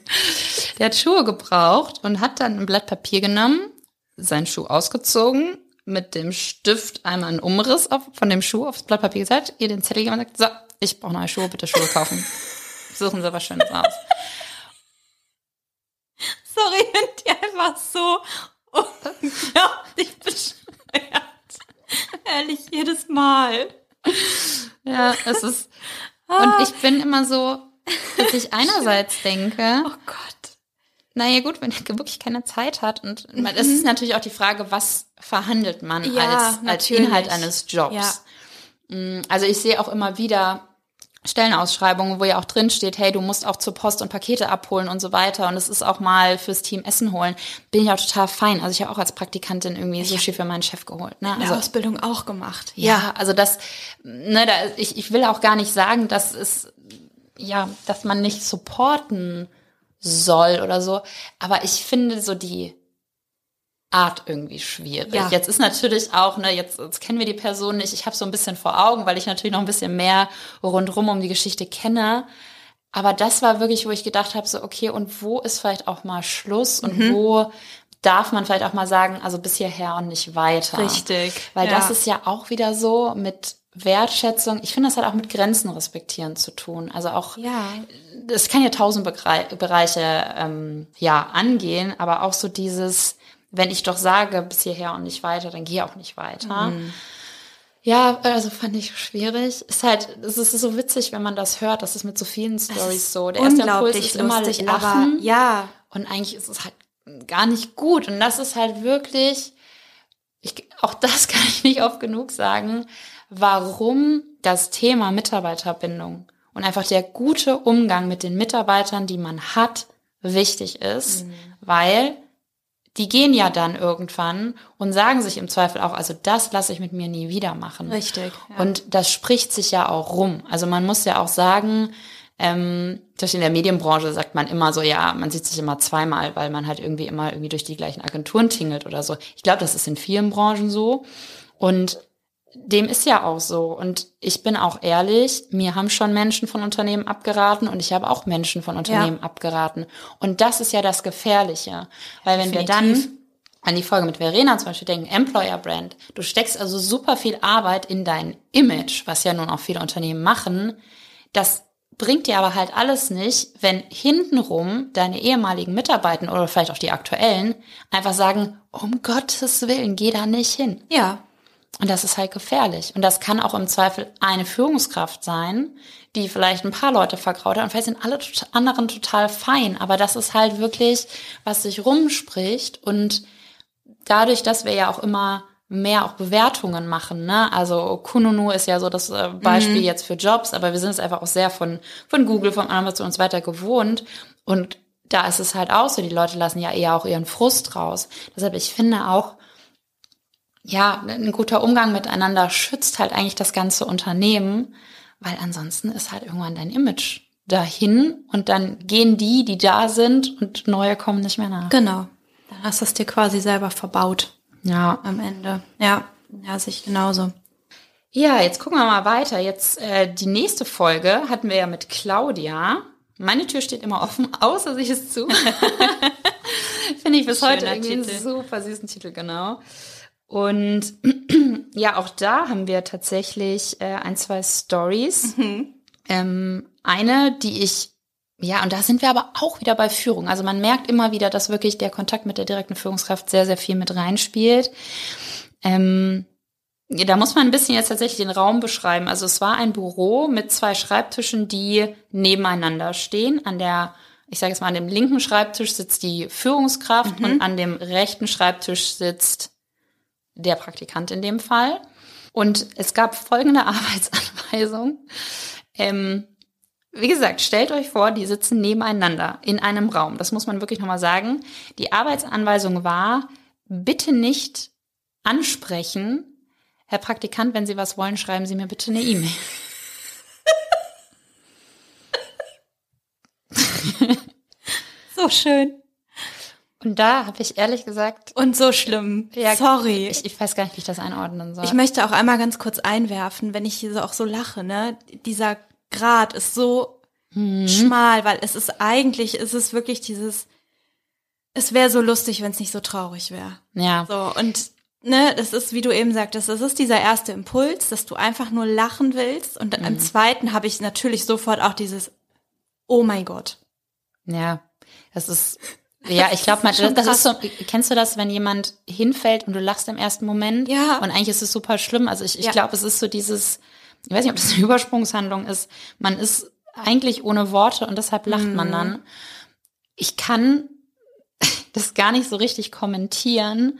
Der hat Schuhe gebraucht und hat dann ein Blatt Papier genommen, seinen Schuh ausgezogen, mit dem Stift einmal einen Umriss auf, von dem Schuh aufs Blatt Papier gesagt, ihr den Zettel gegeben und gesagt, so, ich brauche neue Schuhe, bitte Schuhe kaufen. Suchen Sie was Schönes aus. Sorry, wenn die einfach so unglaublich bescheuert. Ehrlich, jedes Mal. Ja, es ist. Und ich bin immer so, dass ich *laughs* einerseits denke, Oh Gott. naja gut, wenn er wirklich keine Zeit hat und es ist natürlich auch die Frage, was verhandelt man Ja, als, als. Inhalt eines Jobs. Mm, Also ich sehe auch immer wieder Stellenausschreibungen, wo ja auch drin steht, hey, du musst auch zur Post und Pakete abholen und so weiter. Und es ist auch mal fürs Team Essen holen. Bin ich auch total fein. Also ich habe auch als Praktikantin irgendwie Sushi für meinen Chef geholt. Ne? Also, Ausbildung auch gemacht. ja, also das, ne, da, ich, ich will auch gar nicht sagen, dass es, ja, dass man nicht supporten soll oder so. Aber ich finde so die Art irgendwie schwierig. Ja. Jetzt ist natürlich auch, ne, jetzt, jetzt kennen wir die Person nicht. Ich habe so ein bisschen vor Augen, weil ich natürlich noch ein bisschen mehr rundrum um die Geschichte kenne. Aber das war wirklich, wo ich gedacht habe, so, okay, und wo ist vielleicht auch mal Schluss und wo darf man vielleicht auch mal sagen, also bis hierher und nicht weiter. Richtig. Weil ja. das ist ja auch wieder so mit Wertschätzung. Ich finde, das hat auch mit Grenzen respektieren zu tun. Also auch, Ja. das kann ja tausend Bereiche ähm, ja angehen, aber auch so dieses, wenn ich doch sage, bis hierher und nicht weiter, dann gehe auch nicht weiter. Mhm. Ja, also fand ich schwierig. Ist halt, es ist so witzig, wenn man das hört. Das ist mit so vielen Stories so. Der erste Impuls ist immer lustig, Lachen. aber ja, Und eigentlich ist es halt gar nicht gut. Und das ist halt wirklich, ich, auch das *laughs* kann ich nicht oft genug sagen, warum das Thema Mitarbeiterbindung und einfach der gute Umgang mit den Mitarbeitern, die man hat, wichtig ist, weil die gehen ja dann irgendwann und sagen sich im Zweifel auch, also das lasse ich mit mir nie wieder machen. richtig. Ja. Und das spricht sich ja auch rum. Also man muss ja auch sagen, ähm, Beispiel in der Medienbranche sagt man immer so, ja, man sieht sich immer zweimal, weil man halt irgendwie immer irgendwie durch die gleichen Agenturen tingelt oder so. Ich glaube, das ist in vielen Branchen so. Und dem ist ja auch so. Und ich bin auch ehrlich, mir haben schon Menschen von Unternehmen abgeraten und ich habe auch Menschen von Unternehmen abgeraten. Und das ist ja das Gefährliche. Weil wenn wir Definitiv. dann an die Folge mit Verena zum Beispiel denken, Employer Brand. Du steckst also super viel Arbeit in dein Image, was ja nun auch viele Unternehmen machen. Das bringt dir aber halt alles nicht, wenn hintenrum deine ehemaligen Mitarbeiter oder vielleicht auch die aktuellen einfach sagen, um Gottes Willen, geh da nicht hin. ja, Und das ist halt gefährlich. Und das kann auch im Zweifel eine Führungskraft sein, die vielleicht ein paar Leute vergraut hat. Und vielleicht sind alle anderen total fein. Aber das ist halt wirklich, was sich rumspricht. Und dadurch, dass wir ja auch immer mehr auch Bewertungen machen, ne? Also Kununu ist ja so das äh, Beispiel jetzt für Jobs, aber wir sind es einfach auch sehr von, von Google, von Amazon und so weiter gewohnt. Und da ist es halt auch so, die Leute lassen ja eher auch ihren Frust raus. Deshalb, ich finde auch, ja, ein guter Umgang miteinander schützt halt eigentlich das ganze Unternehmen, weil ansonsten ist halt irgendwann dein Image dahin und dann gehen die, die da sind und neue kommen nicht mehr nach. genau. Dann hast du es dir quasi selber verbaut Ja. am Ende. Ja, ja, sehe ich genauso. Ja, jetzt gucken wir mal weiter. Jetzt äh, die nächste Folge hatten wir ja mit Claudia. Meine Tür steht immer offen, *laughs* außer sich ist zu. *laughs* Finde ich bis heute Schöner irgendwie einen Titel. super süßen Titel, genau. Und *clears throat* ja, auch da haben wir tatsächlich äh, ein, zwei Stories. Ähm, eine, die ich, ja, und da sind wir aber auch wieder bei Führung. Also man merkt immer wieder, dass wirklich der Kontakt mit der direkten Führungskraft sehr, sehr viel mit reinspielt. Ähm, ja, da muss man ein bisschen jetzt tatsächlich den Raum beschreiben. Also es war ein Büro mit zwei Schreibtischen, die nebeneinander stehen. An der, ich sage jetzt mal, an dem linken Schreibtisch sitzt die Führungskraft und an dem rechten Schreibtisch sitzt der Praktikant in dem Fall. Und es gab folgende *laughs* Arbeitsanweisung. Ähm, wie gesagt, stellt euch vor, die sitzen nebeneinander in einem Raum. Das muss man wirklich nochmal sagen. Die Arbeitsanweisung war, bitte nicht ansprechen. Herr Praktikant, wenn Sie was wollen, schreiben Sie mir bitte eine E-Mail. *laughs* So schön. Und da habe ich ehrlich gesagt, Und so schlimm. Ja, Sorry. ich, ich weiß gar nicht, wie ich das einordnen soll. Ich möchte auch einmal ganz kurz einwerfen, wenn ich hier so auch so lache, ne? Dieser Grad ist so schmal, weil es ist eigentlich, es ist wirklich dieses, es wäre so lustig, wenn es nicht so traurig wäre. ja, So, und ne, das ist, wie du eben sagtest, das ist dieser erste Impuls, dass du einfach nur lachen willst. Und dann am zweiten habe ich natürlich sofort auch dieses, oh mein Gott. ja, das ist, ja, ich glaube, schon das ist so, kennst du das, wenn jemand hinfällt und du lachst im ersten Moment? Ja. Und eigentlich ist es super schlimm. Also ich, ich Ja. glaube, es ist so dieses, ich weiß nicht, ob das eine Übersprungshandlung ist. Man ist eigentlich ohne Worte und deshalb lacht man dann. Ich kann *laughs* das gar nicht so richtig kommentieren,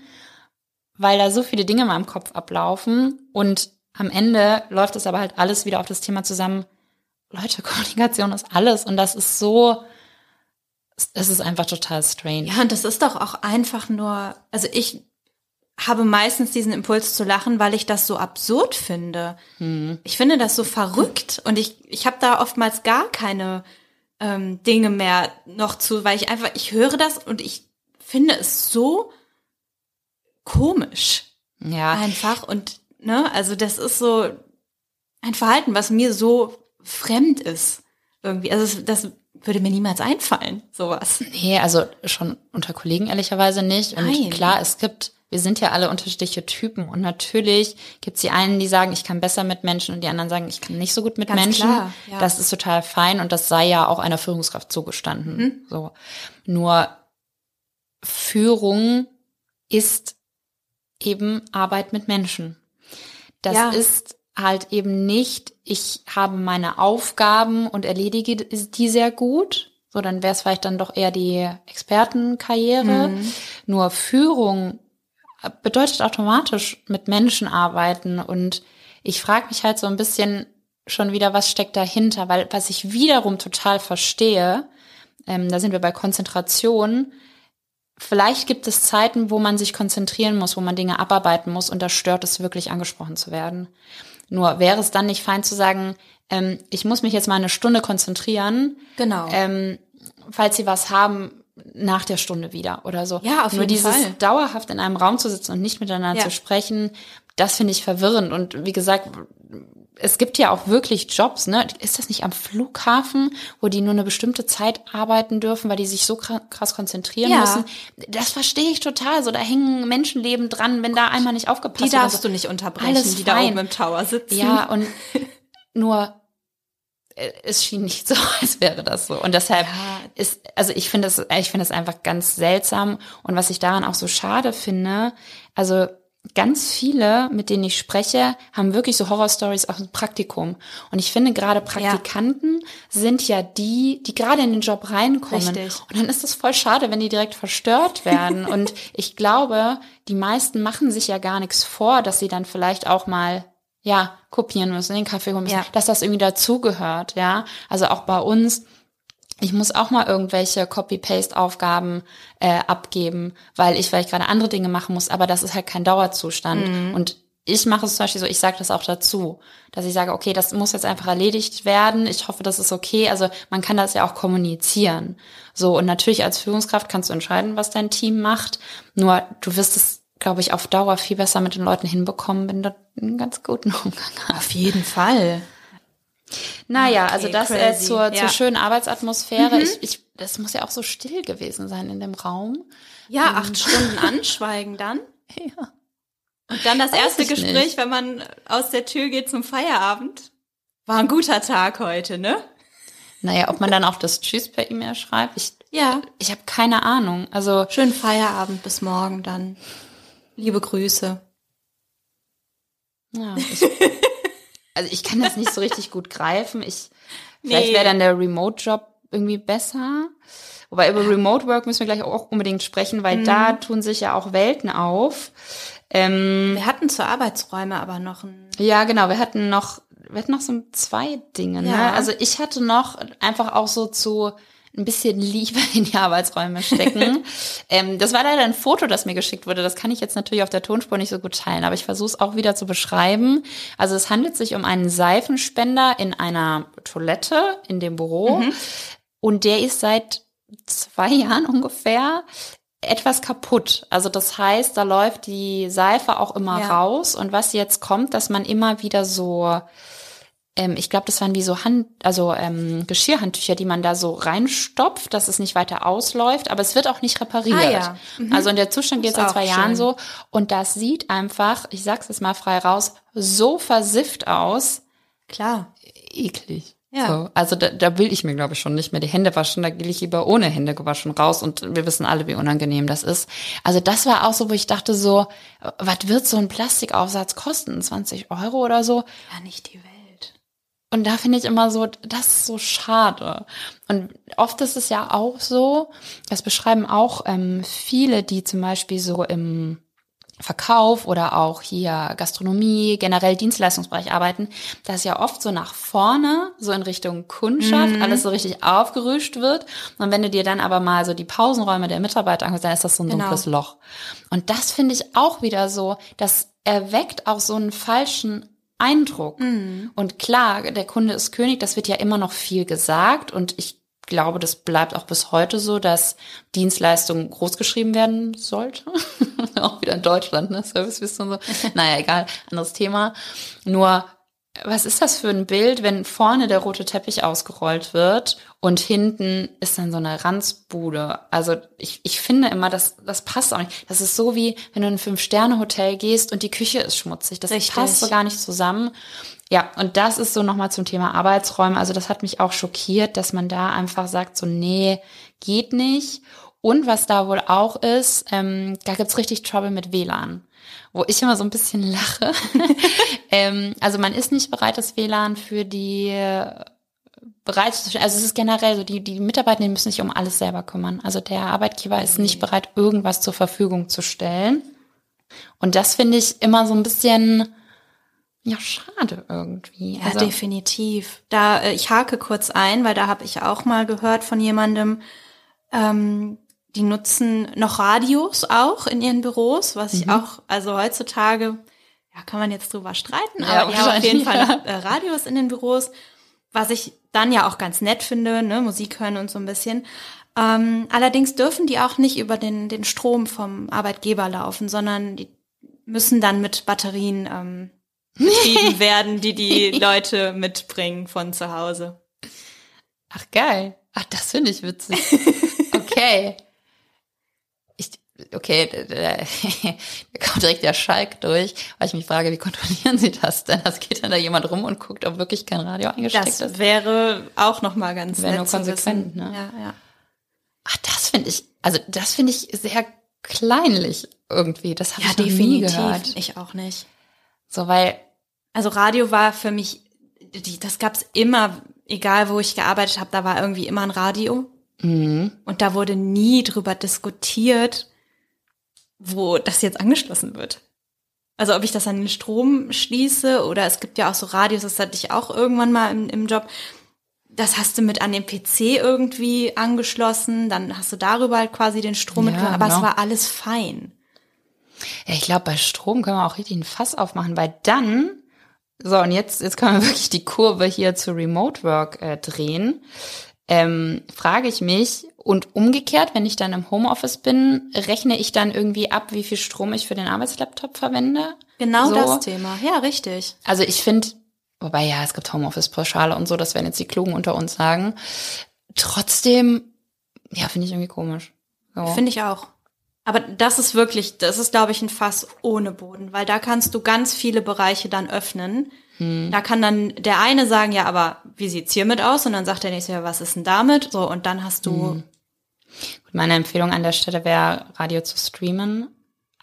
weil da so viele Dinge in meinem Kopf ablaufen und am Ende läuft es aber halt alles wieder auf das Thema zusammen. Leute, *laughs* Kommunikation ist alles und das ist so, es ist einfach total strange. Ja, und das ist doch auch einfach nur, also ich habe meistens diesen Impuls zu lachen, weil ich das so absurd finde. Ich finde das so verrückt und ich, ich habe da oftmals gar keine ähm, Dinge mehr noch zu, weil ich einfach, ich höre das und ich finde es so komisch Ja, einfach und ne, also das ist so ein Verhalten, was mir so fremd ist irgendwie. Also das, das würde mir niemals einfallen, sowas. Nee, also schon unter Kollegen ehrlicherweise nicht. Und Nein. klar, es gibt, wir sind ja alle unterschiedliche Typen und natürlich gibt's die einen, die sagen, ich kann besser mit Menschen und die anderen sagen, ich kann nicht so gut mit Ganz Menschen. klar, ja. Das ist total fein und das sei ja auch einer Führungskraft zugestanden. Mhm. So. Nur Führung ist eben Arbeit mit Menschen. Das Ja. ist halt eben nicht, ich habe meine Aufgaben und erledige die sehr gut. So, dann wäre es vielleicht dann doch eher die Expertenkarriere. Mhm. Nur Führung bedeutet automatisch mit Menschen arbeiten. Und ich frage mich halt so ein bisschen schon wieder, was steckt dahinter? Weil was ich wiederum total verstehe, ähm, da sind wir bei Konzentration, Vielleicht gibt es Zeiten, wo man sich konzentrieren muss, wo man Dinge abarbeiten muss und da stört es wirklich angesprochen zu werden. Nur wäre es dann nicht fein zu sagen, ähm, ich muss mich jetzt mal eine Stunde konzentrieren, Genau. ähm, falls Sie was haben, nach der Stunde wieder oder so. Ja, auf Nur jeden dieses Fall. dauerhaft in einem Raum zu sitzen und nicht miteinander Ja. zu sprechen, das finde ich verwirrend. Und wie gesagt, es gibt ja auch wirklich Jobs, ne? Ist das nicht am Flughafen, wo die nur eine bestimmte Zeit arbeiten dürfen, weil die sich so kra- krass konzentrieren Ja. müssen? Das verstehe ich total. So, da hängen Menschenleben dran, wenn da einmal nicht aufgepasst die wird. darfst Also, du nicht unterbrechen, alles die da fein. oben im Tower sitzen. Ja, und *laughs* nur äh, es schien nicht so, *laughs* als wäre das so. Und deshalb Ja. ist, also ich finde es, ich finde es einfach ganz seltsam. Und was ich daran auch so schade finde, also ganz viele, mit denen ich spreche, haben wirklich so Horrorstories aus dem Praktikum. Und ich finde gerade Praktikanten sind ja die, die gerade in den Job reinkommen. Richtig. Und dann ist es voll schade, wenn die direkt verstört werden. *laughs* Und ich glaube, die meisten machen sich ja gar nichts vor, dass sie dann vielleicht auch mal ja, kopieren müssen, den Kaffee holen müssen, Ja. dass das irgendwie dazugehört, ja. Also auch bei uns, ich muss auch mal irgendwelche Copy-Paste-Aufgaben äh, abgeben, weil ich vielleicht gerade andere Dinge machen muss, aber das ist halt kein Dauerzustand. Mhm. Und ich mache es zum Beispiel so, ich sage das auch dazu, dass ich sage, okay, das muss jetzt einfach erledigt werden. Ich hoffe, das ist okay. Also man kann das ja auch kommunizieren. So, und natürlich als Führungskraft kannst du entscheiden, was dein Team macht. Nur du wirst es, glaube ich, auf Dauer viel besser mit den Leuten hinbekommen, wenn du einen ganz guten *laughs* Umgang hast. Auf jeden Fall. Naja, Okay, also das äh, zur, Ja. Mhm. zur schönen Arbeitsatmosphäre. Ich, ich, das muss ja auch so still gewesen sein in dem Raum. Ja, acht Stunden *laughs* anschweigen dann. Ja. Und dann das Weiß erste Gespräch, nicht. wenn man aus der Tür geht zum Feierabend. War ein guter Tag heute, ne? Naja, ob man dann auch das Tschüss per E-Mail schreibt, ich, Ja. ich habe keine Ahnung. Also Schönen Feierabend bis morgen dann. Liebe Grüße. Ja, *laughs* ich, also ich kann das nicht so richtig gut greifen. Ich, *laughs* vielleicht Nee. wäre dann der Remote-Job irgendwie besser. Wobei über Remote Work müssen wir gleich auch unbedingt sprechen, weil da Mhm. tun sich ja auch Welten auf. Ähm, Wir hatten zur Arbeitsräume aber noch ein. ja, genau. Wir hatten noch, wir hatten noch so zwei Dinge. Ne? Ja. Also ich hatte noch einfach auch so zu ein bisschen Liebe in die Arbeitsräume stecken. *laughs* ähm, das war leider ein Foto, das mir geschickt wurde. Das kann ich jetzt natürlich auf der Tonspur nicht so gut teilen, aber ich versuche es auch wieder zu beschreiben. Also es handelt sich um einen Seifenspender in einer Toilette in dem Büro und der ist seit zwei *laughs* Jahren ungefähr etwas kaputt. Also das heißt, da läuft die Seife auch immer Ja. raus und was jetzt kommt, dass man immer wieder so ähm, ich glaube, das waren wie so Hand, also ähm, Geschirrhandtücher, die man da so reinstopft, dass es nicht weiter ausläuft, aber es wird auch nicht repariert. Ah, ja. Mhm. Also in der Zustand geht Ist seit zwei Jahren schön. so und das sieht einfach, ich sag's jetzt mal frei raus, so versifft aus, Klar. eklig. Ja. So, also da, da will ich mir, glaube ich, schon nicht mehr die Hände waschen. Da gehe ich lieber ohne Hände gewaschen raus und wir wissen alle, wie unangenehm das ist. Also das war auch so, wo ich dachte so, was wird so ein Plastikaufsatz kosten? 20 Euro oder so? Ja, nicht die Welt. Und da finde ich immer so, das ist so schade. Und oft ist es ja auch so, das beschreiben auch ähm, viele, die zum Beispiel so im Verkauf oder auch hier Gastronomie, generell Dienstleistungsbereich arbeiten, dass ja oft so nach vorne, so in Richtung Kundschaft, alles so richtig aufgerüscht wird. Und wenn du dir dann aber mal so die Pausenräume der Mitarbeiter anguckst, dann ist das so ein Genau. dunkles Loch. Und das finde ich auch wieder so, das erweckt auch so einen falschen Eindruck. Und klar, der Kunde ist König, das wird ja immer noch viel gesagt und ich glaube, das bleibt auch bis heute so, dass Dienstleistung großgeschrieben werden sollte. *laughs* auch wieder in Deutschland, ne? Servicewissen und so. *laughs* naja, egal, anderes Thema. Nur was ist das für ein Bild, wenn vorne der rote Teppich ausgerollt wird und hinten ist dann so eine Ranzbude? Also ich, ich finde immer, das, das passt auch nicht. Das ist so wie, wenn du in ein Fünf-Sterne-Hotel gehst und die Küche ist schmutzig. Das Richtig. passt so gar nicht zusammen. Ja, und das ist so nochmal zum Thema Arbeitsräume. Also das hat mich auch schockiert, dass man da einfach sagt, so nee, geht nicht. Und was da wohl auch ist, ähm, da gibt's richtig Trouble mit WLAN wo ich immer so ein bisschen lache. *laughs* ähm, also man ist nicht bereit, das WLAN für die bereitzustellen. Also es ist generell so, die, die Mitarbeitenden müssen sich um alles selber kümmern. Also der Arbeitgeber ist nicht bereit, irgendwas zur Verfügung zu stellen. Und das finde ich immer so ein bisschen, ja, schade irgendwie. Ja, also, definitiv. Da, äh, ich hake kurz ein, weil da habe ich auch mal gehört von jemandem, ähm, die nutzen noch Radios auch in ihren Büros, was ich Mhm. auch, also heutzutage, ja, kann man jetzt drüber streiten, Ja, aber die haben auf jeden Fall noch, äh, Radios in den Büros, was ich dann ja auch ganz nett finde, ne, Musik hören und so ein bisschen. Ähm, allerdings dürfen die auch nicht über den, den Strom vom Arbeitgeber laufen, sondern die müssen dann mit Batterien ähm, *laughs* betrieben werden, die die *laughs* Leute mitbringen von zu Hause. Ach geil. Ach, das finde ich witzig. *laughs* Okay. Okay, da, *laughs* kommt direkt der Schalk durch, weil ich mich frage, wie kontrollieren Sie das denn? Das geht dann da jemand rum und guckt, ob wirklich kein Radio eingesteckt Das ist. wäre auch noch mal ganz Wäre nett nur konsequent, ne? Ja, ja. Ach, das finde ich, also das finde ich sehr kleinlich irgendwie. Das habe Ja, ich noch nie definitiv. gehört. Ich auch nicht. So, weil, Also Radio war für mich, die, das gab's immer, egal wo ich gearbeitet habe, da war irgendwie immer ein Radio. mh, Und da wurde nie drüber diskutiert, wo das jetzt angeschlossen wird. Also ob ich das an den Strom schließe oder es gibt ja auch so Radios, das hatte ich auch irgendwann mal im, im Job. Das hast du mit an den PC irgendwie angeschlossen, dann hast du darüber halt quasi den Strom Ja, mitgenommen, aber es genau. war alles fein. ja, ich glaube, bei Strom können wir auch richtig ein Fass aufmachen, weil dann, so, und jetzt, jetzt können wir *laughs* wirklich die Kurve hier zu Remote Work äh, drehen. Ähm, frage ich mich, und umgekehrt, wenn ich dann im Homeoffice bin, rechne ich dann irgendwie ab, wie viel Strom ich für den Arbeitslaptop verwende? Genau So. das Thema. Ja, richtig. Also ich finde, wobei ja, es gibt Homeoffice-Pauschale und so, das werden jetzt die Klugen unter uns sagen. Trotzdem, ja, finde ich irgendwie komisch. So. Finde ich auch. Aber das ist wirklich, das ist, glaube ich, ein Fass ohne Boden, weil da kannst du ganz viele Bereiche dann öffnen. Da kann dann der eine sagen, ja, aber wie sieht's hiermit aus? Und dann sagt der nächste, ja, was ist denn damit? So, und dann hast du, Meine Empfehlung an der Stelle wäre, Radio zu streamen.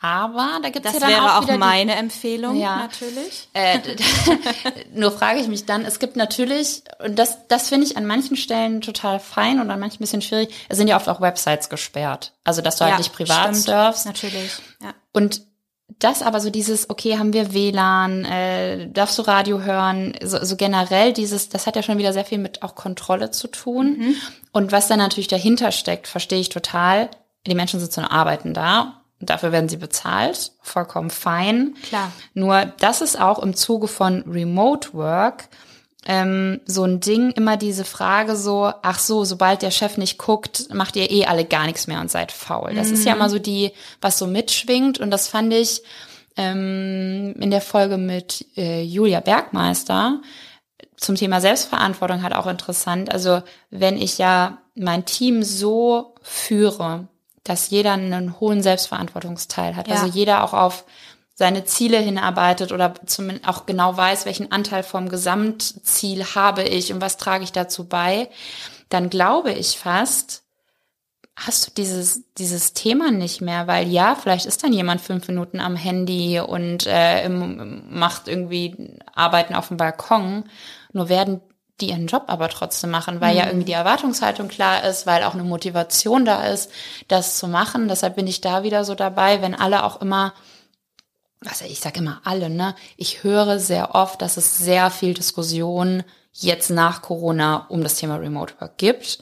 Aber da gibt's das ja dann wäre auch, auch, wieder die- meine Empfehlung, Ja. natürlich. *laughs* Äh, *laughs* nur frage ich mich dann, es gibt natürlich, und das, das finde ich an manchen Stellen total fein und an manchen ein bisschen schwierig, es sind ja oft auch Websites gesperrt. Also, dass du halt nicht privat stimmt. surfst. Natürlich, ja. Und das aber so dieses, okay, haben wir WLAN, äh, darfst du Radio hören, so, so generell dieses, das hat ja schon wieder sehr viel mit auch Kontrolle zu tun. Und was dann natürlich dahinter steckt, verstehe ich total. Die Menschen sitzen und arbeiten da. Dafür werden sie bezahlt. Vollkommen fein. Klar. Nur das ist auch im Zuge von Remote Work ähm, so ein Ding, immer diese Frage so, ach so, sobald der Chef nicht guckt, macht ihr eh alle gar nichts mehr und seid faul. Das ist ja immer so die, was so mitschwingt und das fand ich ähm, in der Folge mit äh, Julia Bergmeister zum Thema Selbstverantwortung halt auch interessant. Also wenn ich ja mein Team so führe, dass jeder einen hohen Selbstverantwortungsteil hat, Ja. also jeder auch auf seine Ziele hinarbeitet oder zumindest auch genau weiß, welchen Anteil vom Gesamtziel habe ich und was trage ich dazu bei, dann glaube ich fast, hast du dieses, dieses Thema nicht mehr, weil ja, vielleicht ist dann jemand fünf Minuten am Handy und äh, macht irgendwie Arbeiten auf dem Balkon, nur werden die ihren Job aber trotzdem machen, weil ja irgendwie die Erwartungshaltung klar ist, weil auch eine Motivation da ist, das zu machen. Deshalb bin ich da wieder so dabei, wenn alle auch immer was ich sage immer alle, ne? Ich höre sehr oft, dass es sehr viel Diskussion jetzt nach Corona um das Thema Remote Work gibt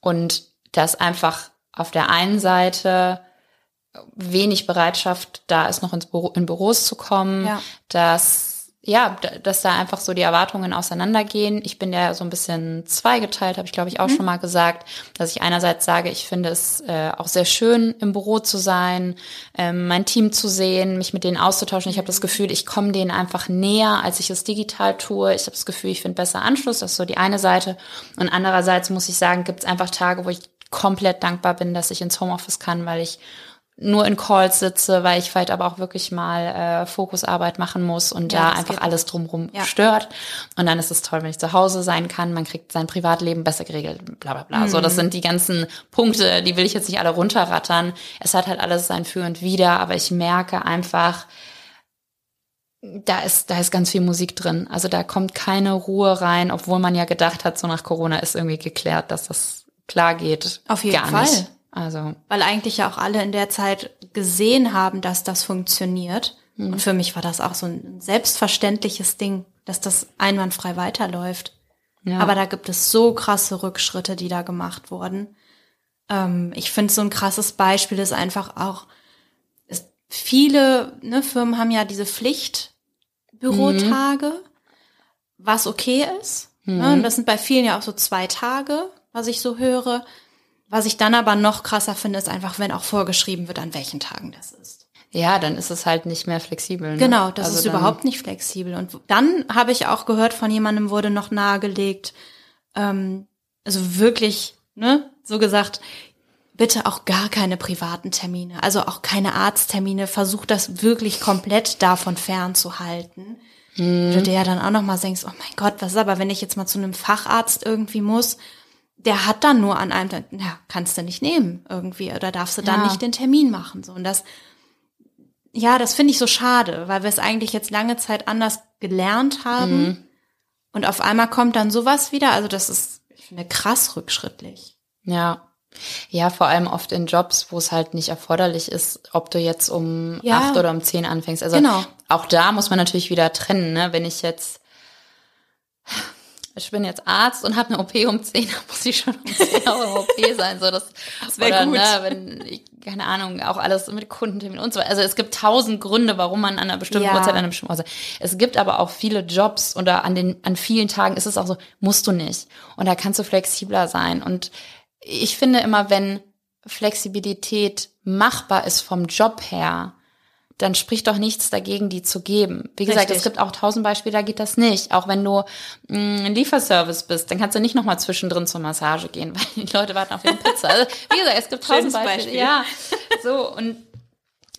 und dass einfach auf der einen Seite wenig Bereitschaft da ist, noch ins Büro, in Büros zu kommen, Ja. dass ja, dass da einfach so die Erwartungen auseinandergehen. Ich bin ja so ein bisschen zweigeteilt, habe ich glaube ich auch schon mal gesagt, dass ich einerseits sage, ich finde es äh, auch sehr schön, im Büro zu sein, ähm, mein Team zu sehen, mich mit denen auszutauschen. Ich habe das Gefühl, ich komme denen einfach näher, als ich es digital tue. Ich habe das Gefühl, ich finde besser Anschluss. Das ist so die eine Seite. Und andererseits muss ich sagen, gibt es einfach Tage, wo ich komplett dankbar bin, dass ich ins Homeoffice kann, weil ich nur in Calls sitze, weil ich vielleicht aber auch wirklich mal äh, Fokusarbeit machen muss und Ja, da einfach alles drumherum Ja. stört. Und dann ist es toll, wenn ich zu Hause sein kann. Man kriegt sein Privatleben besser geregelt, bla bla bla. So, das Mhm. sind die ganzen Punkte, die will ich jetzt nicht alle runterrattern. Es hat halt alles sein Für und Wider, aber ich merke einfach, da ist, da ist ganz viel Musik drin. Also da kommt keine Ruhe rein, obwohl man ja gedacht hat, so nach Corona ist irgendwie geklärt, dass das klar geht. Auf jeden Gar Fall. Nicht. Also, Weil eigentlich ja auch alle in der Zeit gesehen haben, dass das funktioniert. Und für mich war das auch so ein selbstverständliches Ding, dass das einwandfrei weiterläuft. ja. Aber da gibt es so krasse Rückschritte, die da gemacht wurden. Ähm, ich finde, so ein krasses Beispiel ist einfach auch, es, viele ne, Firmen haben ja diese Pflichtbürotage, was okay ist. Ne? Und das sind bei vielen ja auch so zwei Tage, was ich so höre. Was ich dann aber noch krasser finde, ist einfach, wenn auch vorgeschrieben wird, an welchen Tagen das ist. Ja, dann ist es halt nicht mehr flexibel. Ne? Genau, das Also ist überhaupt nicht flexibel. Und dann habe ich auch gehört, von jemandem wurde noch nahegelegt, ähm, also wirklich, ne, so gesagt, bitte auch gar keine privaten Termine, also auch keine Arzttermine, versuch das wirklich komplett davon fernzuhalten. Mhm. Wo Du dir ja dann auch noch mal denkst, oh mein Gott, was ist aber, wenn ich jetzt mal zu einem Facharzt irgendwie muss, der hat dann nur an einem, Tag- ja, kannst du nicht nehmen irgendwie, oder darfst du dann Ja. nicht den Termin machen, so. Und das, ja, das finde ich so schade, weil wir es eigentlich jetzt lange Zeit anders gelernt haben. Mhm. Und auf einmal kommt dann sowas wieder. Also das ist, ich finde, krass rückschrittlich. Ja. Ja, vor allem oft in Jobs, wo es halt nicht erforderlich ist, ob du jetzt um Ja. acht oder um zehn anfängst. Also Genau. auch da muss man natürlich wieder trennen, ne? Wenn ich jetzt, ich bin jetzt Arzt und habe eine OP um zehn, dann muss ich schon um zehn Uhr im OP sein. So, das, *laughs* Das wär oder, gut. Ne, wenn, ich, keine Ahnung, auch alles mit Kundentermin und so weiter. Also es gibt tausend Gründe, warum man an einer bestimmten Ja. Uhrzeit an einer bestimmten Uhrzeit. Es gibt aber auch viele Jobs oder an den, an vielen Tagen ist es auch so, musst du nicht. Und da kannst du flexibler sein. Und ich finde immer, wenn Flexibilität machbar ist vom Job her, dann spricht doch nichts dagegen, die zu geben. Wie gesagt, Richtig. es gibt auch tausend Beispiele, da geht das nicht. Auch wenn du ein Lieferservice bist, dann kannst du nicht nochmal zwischendrin zur Massage gehen, *laughs* weil die Leute warten auf ihre Pizza. Also, wie gesagt, es gibt tausend Beispiele. Beispiel. Ja, so und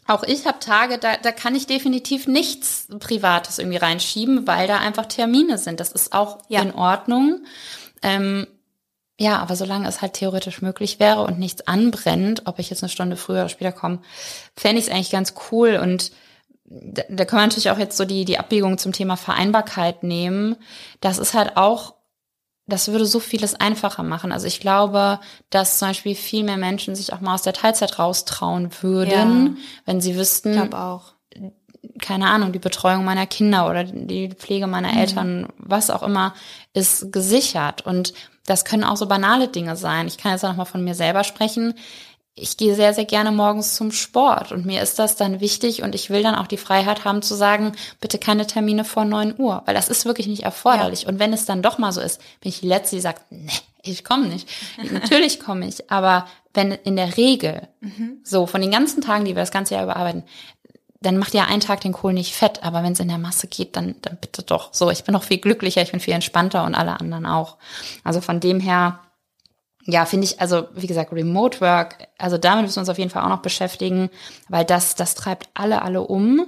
auch ich habe Tage, da, da kann ich definitiv nichts Privates irgendwie reinschieben, weil da einfach Termine sind. Das ist auch Ja. in Ordnung. Ähm, ja, aber solange es halt theoretisch möglich wäre und nichts anbrennt, ob ich jetzt eine Stunde früher oder später komme, fände ich es eigentlich ganz cool. Und da, da kann man natürlich auch jetzt so die, die Abbiegung zum Thema Vereinbarkeit nehmen. Das ist halt auch, das würde so vieles einfacher machen. Also ich glaube, dass zum Beispiel viel mehr Menschen sich auch mal aus der Teilzeit raustrauen würden, wenn sie wüssten, Ich glaube auch. keine Ahnung, die Betreuung meiner Kinder oder die Pflege meiner Mhm. Eltern, was auch immer, ist gesichert. Und das können auch so banale Dinge sein. Ich kann jetzt auch noch mal von mir selber sprechen. Ich gehe sehr, sehr gerne morgens zum Sport und mir ist das dann wichtig und ich will dann auch die Freiheit haben zu sagen, bitte keine Termine vor neun Uhr, weil das ist wirklich nicht erforderlich. Und wenn es dann doch mal so ist, bin ich die Letzte, die sagt, nee, ich komme nicht. *laughs* Natürlich komme ich, aber wenn in der Regel, so von den ganzen Tagen, die wir das ganze Jahr überarbeiten, dann macht ja ein Tag den Kohl nicht fett, aber wenn es in der Masse geht, dann, dann bitte doch. So, ich bin noch viel glücklicher, ich bin viel entspannter und alle anderen auch. Also von dem her, ja, finde ich, also wie gesagt, Remote Work, also damit müssen wir uns auf jeden Fall auch noch beschäftigen, weil das, das treibt alle, alle um.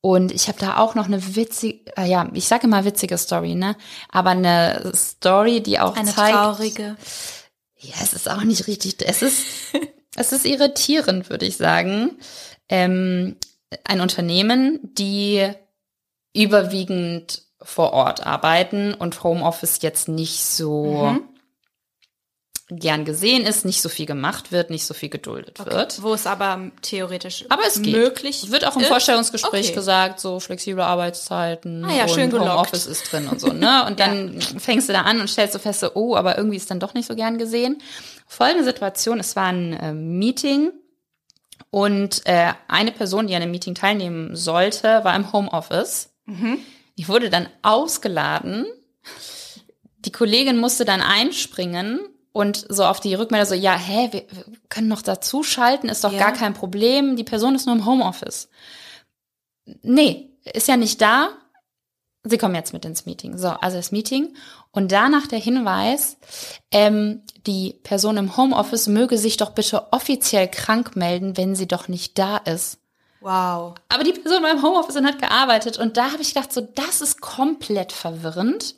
Und ich habe da auch noch eine witzige, äh, ja, ich sage immer witzige Story, ne? Aber eine Story, die auch Eine zeigt, traurige. ja, es ist auch nicht richtig. Es ist, *laughs* es ist irritierend, würde ich sagen. Ähm, ein Unternehmen, die überwiegend vor Ort arbeiten und Homeoffice jetzt nicht so gern gesehen ist, nicht so viel gemacht wird, nicht so viel geduldet wird. Wo es aber theoretisch Aber es geht. möglich Wird auch im ist. Vorstellungsgespräch Okay. gesagt, so flexible Arbeitszeiten Ah ja, schön gelockt. Homeoffice ist drin und so, ne? *laughs* Und dann fängst du da an und stellst du fest, so, oh, aber irgendwie ist dann doch nicht so gern gesehen. Folgende Situation, es war ein äh, Meeting und äh, eine Person, die an einem Meeting teilnehmen sollte, war im Homeoffice. Mhm. Die wurde dann ausgeladen. Die Kollegin musste dann einspringen und so auf die Rückmeldung so, ja, hä, wir können noch dazuschalten, ist doch Ja. gar kein Problem. Die Person ist nur im Homeoffice. Nee, ist ja nicht da. Sie kommen jetzt mit ins Meeting. So, also das Meeting. Und danach der Hinweis, ähm, die Person im Homeoffice möge sich doch bitte offiziell krank melden, wenn sie doch nicht da ist. Wow. Aber die Person war im Homeoffice und hat gearbeitet. Und da habe ich gedacht, so, das ist komplett verwirrend.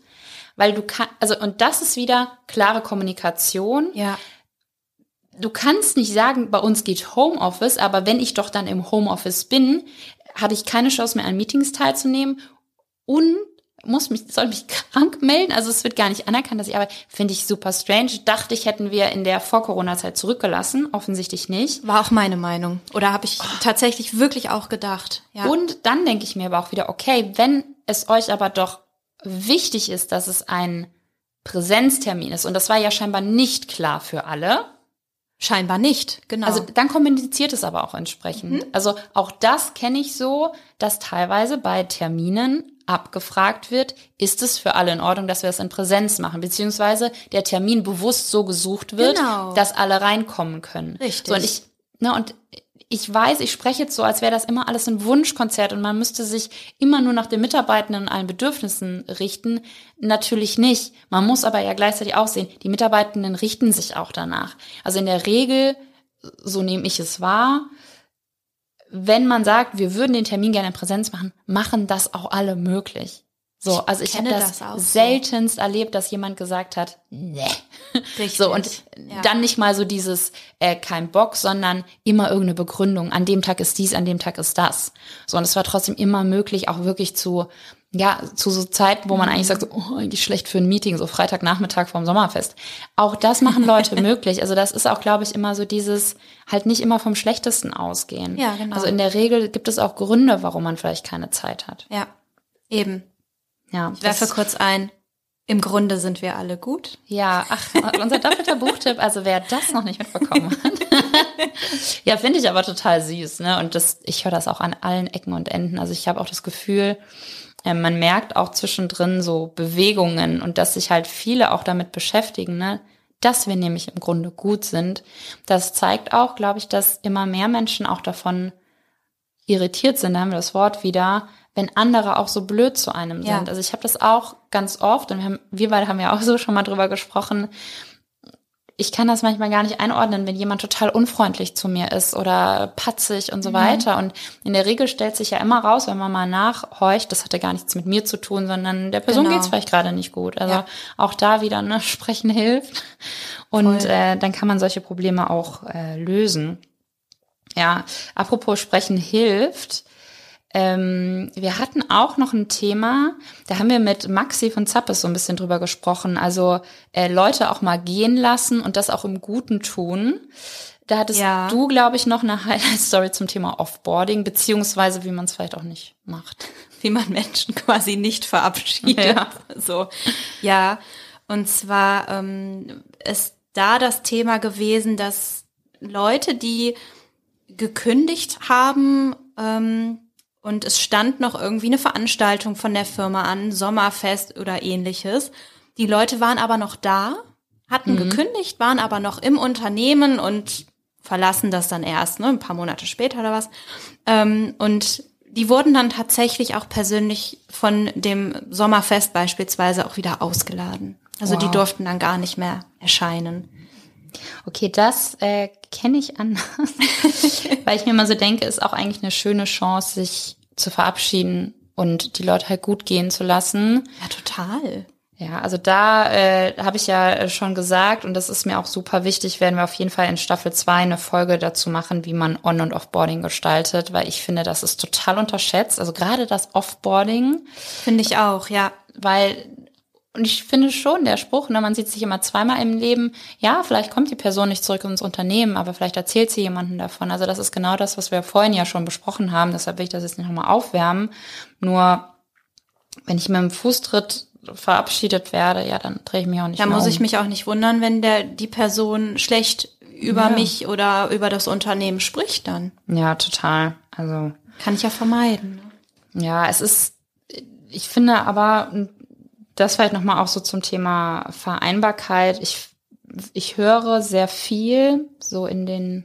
Weil du kann, also, und das ist wieder klare Kommunikation. Ja. Du kannst nicht sagen, bei uns geht Homeoffice, aber wenn ich doch dann im Homeoffice bin, habe ich keine Chance mehr an Meetings teilzunehmen und muss mich, soll mich *laughs* krank melden. Also es wird gar nicht anerkannt, dass ich arbeite. Finde ich super strange. Dachte ich, hätten wir in der Vor-Corona-Zeit zurückgelassen. Offensichtlich nicht. War auch meine Meinung. Oder habe ich tatsächlich wirklich auch gedacht. Ja. Und dann denke ich mir aber auch wieder, okay, wenn es euch aber doch wichtig ist, dass es ein Präsenztermin ist, und das war ja scheinbar nicht klar für alle, Scheinbar nicht, genau. also dann kommuniziert es aber auch entsprechend. Also auch das kenne ich so, dass teilweise bei Terminen abgefragt wird, ist es für alle in Ordnung, dass wir das in Präsenz machen, beziehungsweise der Termin bewusst so gesucht wird, Genau. dass alle reinkommen können. Richtig. So, und ich, ne, und ich weiß, ich spreche jetzt so, als wäre das immer alles ein Wunschkonzert und man müsste sich immer nur nach den Mitarbeitenden und allen Bedürfnissen richten. Natürlich nicht. Man muss aber ja gleichzeitig auch sehen, die Mitarbeitenden richten sich auch danach. Also in der Regel, so nehme ich es wahr, wenn man sagt, wir würden den Termin gerne in Präsenz machen, machen das auch alle möglich. So, also ich habe kenne das, das auch so. seltenst erlebt, dass jemand gesagt hat, nee. Richtig. So, und Ja. dann nicht mal so dieses äh, kein Bock, sondern immer irgendeine Begründung. An dem Tag ist dies, an dem Tag ist das. So, und es war trotzdem immer möglich, auch wirklich zu, ja, zu so Zeiten, wo man eigentlich sagt, so, oh, eigentlich schlecht für ein Meeting, so Freitagnachmittag vorm Sommerfest. Auch das machen Leute *laughs* möglich. Also das ist auch, glaube ich, immer so dieses, halt nicht immer vom Schlechtesten ausgehen. Ja, genau. Also in der Regel gibt es auch Gründe, warum man vielleicht keine Zeit hat. Ja, eben. Ja, Ich werfe kurz ein. Im Grunde sind wir alle gut. Ja, ach, *laughs* unser doppelter Buchtipp, also wer das noch nicht mitbekommen hat. *laughs* ja, finde ich aber total süß, ne? Und das, ich höre das auch an allen Ecken und Enden. Also ich habe auch das Gefühl, man merkt auch zwischendrin so Bewegungen und dass sich halt viele auch damit beschäftigen, ne? Dass wir nämlich im Grunde gut sind. Das zeigt auch, glaube ich, dass immer mehr Menschen auch davon irritiert sind, da haben wir das Wort wieder, wenn andere auch so blöd zu einem Ja. sind. Also ich habe das auch ganz oft und wir, haben, wir beide haben ja auch so schon mal drüber gesprochen. Ich kann das manchmal gar nicht einordnen, wenn jemand total unfreundlich zu mir ist oder patzig und so weiter. Und in der Regel stellt sich ja immer raus, wenn man mal nachhorcht, das hatte gar nichts mit mir zu tun, sondern der Person Genau. geht's vielleicht gerade nicht gut. Also Ja. auch da wieder, ne, *laughs* sprechen hilft. Und Voll. äh, dann kann man solche Probleme auch äh, lösen. Ja, apropos sprechen hilft. Ähm, wir hatten auch noch ein Thema, da haben wir mit Maxi von Zappes so ein bisschen drüber gesprochen. Also äh, Leute auch mal gehen lassen und das auch im Guten tun. Da hattest Ja. du, glaube ich, noch eine *laughs* Highlight-Story zum Thema Offboarding, beziehungsweise wie man es vielleicht auch nicht macht. Wie man Menschen quasi nicht verabschiedet. Ja. So. Ja. Und zwar ähm, ist da das Thema gewesen, dass Leute, die gekündigt haben, ähm, und es stand noch irgendwie eine Veranstaltung von der Firma an, Sommerfest oder ähnliches. Die Leute waren aber noch da, hatten gekündigt, waren aber noch im Unternehmen und verlassen das dann erst, ne, ein paar Monate später oder was. Ähm, und die wurden dann tatsächlich auch persönlich von dem Sommerfest beispielsweise auch wieder ausgeladen. Also die Wow. durften dann gar nicht mehr erscheinen. Okay, das äh, kenne ich anders. *laughs* Weil ich mir mal so denke, ist auch eigentlich eine schöne Chance, sich zu verabschieden und die Leute halt gut gehen zu lassen. Ja, total. Ja, also da äh, habe ich ja schon gesagt und das ist mir auch super wichtig, werden wir auf jeden Fall in Staffel 2 eine Folge dazu machen, wie man On- und Offboarding gestaltet, weil ich finde, das ist total unterschätzt. Also gerade das Offboarding, Finde ich auch, ja. weil und ich finde schon, der Spruch, ne, man sieht sich immer zweimal im Leben, ja, vielleicht kommt die Person nicht zurück ins Unternehmen, aber vielleicht erzählt sie jemanden davon. Also das ist genau das, was wir vorhin ja schon besprochen haben, deshalb will ich das jetzt nicht nochmal aufwärmen. Nur, wenn ich mit dem Fußtritt verabschiedet werde, ja, dann drehe ich mich auch nicht Da muss um. ich mich auch nicht wundern, wenn der die Person schlecht über Ja. mich oder über das Unternehmen spricht dann. Ja, total. Also, Kann ich ja vermeiden. ne? ja, es ist, ich finde aber, das vielleicht nochmal auch so zum Thema Vereinbarkeit. Ich, ich höre sehr viel, so in den,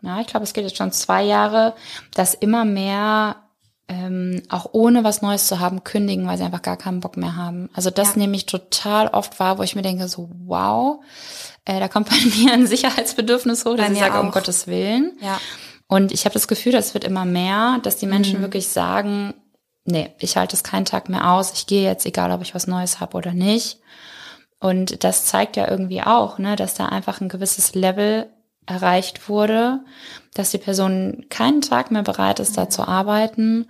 na, ich glaube, es geht jetzt schon zwei Jahre, dass immer mehr ähm, auch ohne was Neues zu haben, kündigen, weil sie einfach gar keinen Bock mehr haben. Also das ja. nehme ich total oft wahr, wo ich mir denke, so wow, äh, da kommt bei *laughs* mir ein Sicherheitsbedürfnis hoch, dass ich sage, um Gottes Willen. Ja. Und ich habe das Gefühl, das wird immer mehr, dass die Menschen mhm. wirklich sagen, nee, ich halte es keinen Tag mehr aus, ich gehe jetzt, egal ob ich was Neues habe oder nicht. Und das zeigt ja irgendwie auch, ne, dass da einfach ein gewisses Level erreicht wurde, dass die Person keinen Tag mehr bereit ist, da zu arbeiten.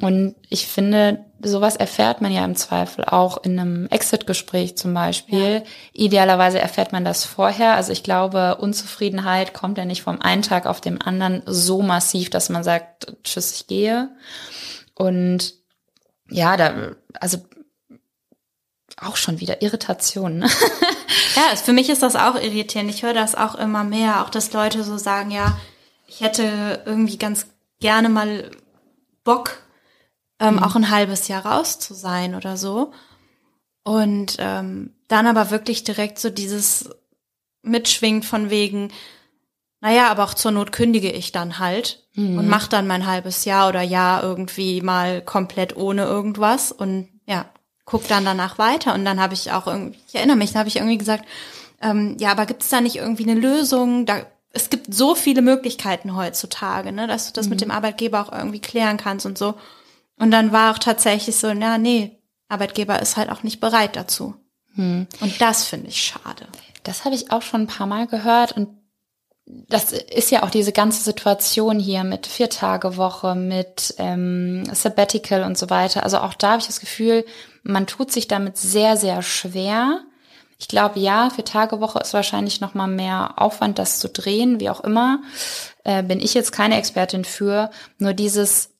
Und ich finde, sowas erfährt man ja im Zweifel auch in einem Exit-Gespräch zum Beispiel. Ja. Idealerweise erfährt man das vorher. Also ich glaube, Unzufriedenheit kommt ja nicht vom einen Tag auf den anderen so massiv, dass man sagt, tschüss, ich gehe. Und ja, da, also auch schon wieder Irritation. Ne? *laughs* ja, für mich ist das auch irritierend. Ich höre das auch immer mehr, auch dass Leute so sagen, ja, ich hätte irgendwie ganz gerne mal Bock, ähm, mhm. auch ein halbes Jahr raus zu sein oder so. Und ähm, dann aber wirklich direkt so dieses mitschwingt von wegen, naja, aber auch zur Not kündige ich dann halt mhm. und mach dann mein halbes Jahr oder Jahr irgendwie mal komplett ohne irgendwas und ja, guck dann danach weiter. Und dann habe ich auch irgendwie, ich erinnere mich, da habe ich irgendwie gesagt, ähm, ja, aber gibt es da nicht irgendwie eine Lösung? Da, es gibt so viele Möglichkeiten heutzutage, ne, dass du das mhm. mit dem Arbeitgeber auch irgendwie klären kannst und so. Und dann war auch tatsächlich so, na, nee, Arbeitgeber ist halt auch nicht bereit dazu. Mhm. Und das finde ich schade. Das habe ich auch schon ein paar Mal gehört und das ist ja auch diese ganze Situation hier mit Vier-Tage-Woche, mit ähm, Sabbatical und so weiter. Also auch da habe ich das Gefühl, man tut sich damit sehr, sehr schwer. Ich glaube, ja, für Tagewoche ist wahrscheinlich noch mal mehr Aufwand, das zu drehen, wie auch immer. Äh, bin ich jetzt keine Expertin für. Nur dieses,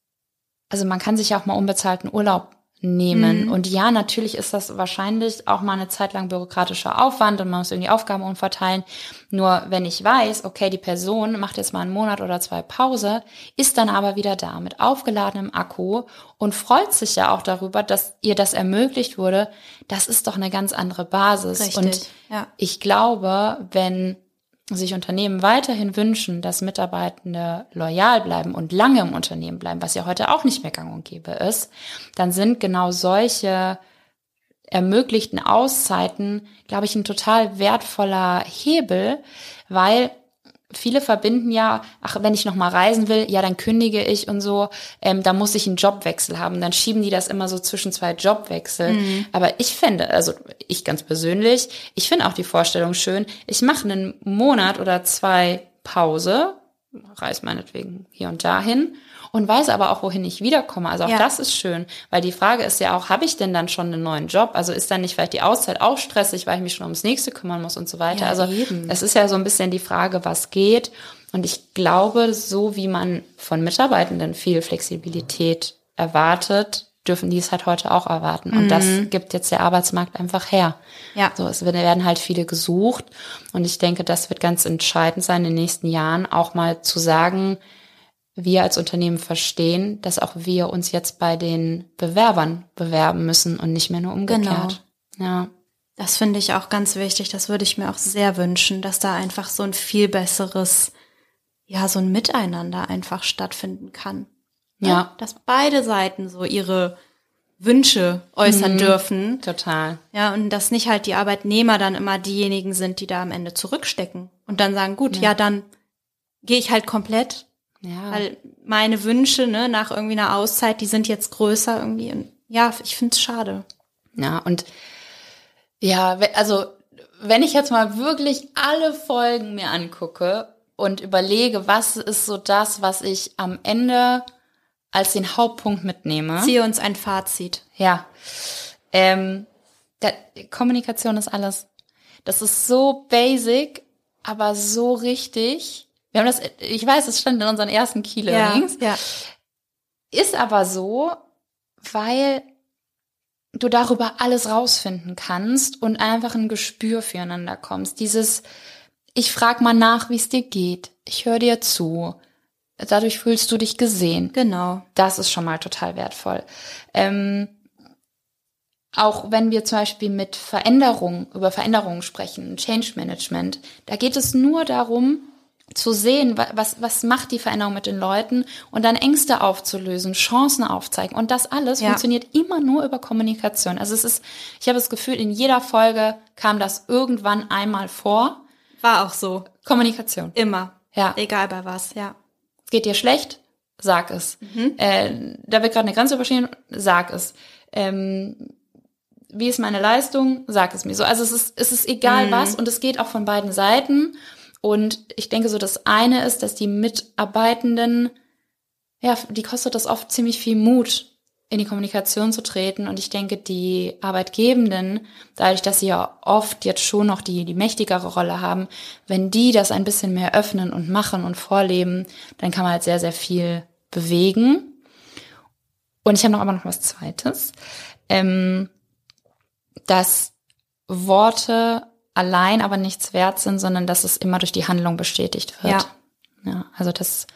also man kann sich ja auch mal unbezahlten Urlaub nehmen. Mhm. Und ja, natürlich ist das wahrscheinlich auch mal eine Zeit lang bürokratischer Aufwand und man muss irgendwie Aufgaben umverteilen. Nur wenn ich weiß, okay, die Person macht jetzt mal einen Monat oder zwei Pause, ist dann aber wieder da mit aufgeladenem Akku und freut sich ja auch darüber, dass ihr das ermöglicht wurde. Das ist doch eine ganz andere Basis. Richtig, und ja. ich glaube, wenn sich Unternehmen weiterhin wünschen, dass Mitarbeitende loyal bleiben und lange im Unternehmen bleiben, was ja heute auch nicht mehr gang und gäbe ist, dann sind genau solche ermöglichten Auszeiten, glaube ich, ein total wertvoller Hebel, weil viele verbinden ja, ach, wenn ich noch mal reisen will, ja, dann kündige ich und so, ähm, da muss ich einen Jobwechsel haben. Dann schieben die das immer so zwischen zwei Jobwechseln. Mhm. Aber ich finde, also ich ganz persönlich, ich finde auch die Vorstellung schön, ich mache einen Monat oder zwei Pause, reise meinetwegen hier und dahin und weiß aber auch, wohin ich wiederkomme. Also auch ja. das ist schön, weil die Frage ist ja auch, habe ich denn dann schon einen neuen Job? Also ist dann nicht vielleicht die Auszeit auch stressig, weil ich mich schon ums nächste kümmern muss und so weiter. Ja, also eben. es ist ja so ein bisschen die Frage, was geht. Und ich glaube, so wie man von Mitarbeitenden viel Flexibilität erwartet, dürfen die es halt heute auch erwarten. Und mhm. das gibt jetzt der Arbeitsmarkt einfach her. Ja. So, es werden halt viele gesucht. Und ich denke, das wird ganz entscheidend sein, in den nächsten Jahren auch mal zu sagen, wir als Unternehmen verstehen, dass auch wir uns jetzt bei den Bewerbern bewerben müssen und nicht mehr nur umgekehrt. Genau. Ja. Das finde ich auch ganz wichtig. Das würde ich mir auch sehr wünschen, dass da einfach so ein viel besseres, ja, so ein Miteinander einfach stattfinden kann. Ja. ja dass beide Seiten so ihre Wünsche äußern mhm, dürfen. Total. Ja, und dass nicht halt die Arbeitnehmer dann immer diejenigen sind, die da am Ende zurückstecken und dann sagen, gut, ja, ja dann gehe ich halt komplett ja. Weil meine Wünsche ne, nach irgendwie einer Auszeit, die sind jetzt größer irgendwie. Und ja, ich finde es schade. Ja, und ja, also wenn ich jetzt mal wirklich alle Folgen mir angucke und überlege, was ist so das, was ich am Ende als den Hauptpunkt mitnehme. Ziehe uns ein Fazit. Ja. Ähm, der, Kommunikation ist alles. Das ist so basic, aber so richtig. Wir haben das, ich weiß, es stand in unseren ersten Key Learnings. Ja, ja. Ist aber so, weil du darüber alles rausfinden kannst und einfach ein Gespür füreinander kommst. Dieses, ich frag mal nach, wie es dir geht. Ich höre dir zu. dadurch fühlst du dich gesehen. Genau. Das ist schon mal total wertvoll. Ähm, auch wenn wir zum Beispiel mit Veränderungen, über Veränderungen sprechen, Change Management, da geht es nur darum, zu sehen, was, was macht die Veränderung mit den Leuten und dann Ängste aufzulösen, Chancen aufzeigen. Und das alles ja. funktioniert immer nur über Kommunikation. Also es ist, ich habe das Gefühl, in jeder Folge kam das irgendwann einmal vor. War auch so. Kommunikation. Immer. Ja. Egal bei was, ja. Es geht dir schlecht? Sag es. Mhm. Äh, da wird gerade eine Grenze überschritten, sag es. Ähm, wie ist meine Leistung? Sag es mir so. Also es ist, es ist egal mhm. was und es geht auch von beiden Seiten. Und ich denke so, das eine ist, dass die Mitarbeitenden, ja, die kostet das oft ziemlich viel Mut, in die Kommunikation zu treten. Und ich denke, die Arbeitgebenden, dadurch, dass sie ja oft jetzt schon noch die, die mächtigere Rolle haben, wenn die das ein bisschen mehr öffnen und machen und vorleben, dann kann man halt sehr, sehr viel bewegen. Und ich habe noch aber noch was Zweites. Ähm, dass Worte allein aber nichts wert sind, sondern dass es immer durch die Handlung bestätigt wird. Ja. ja also das,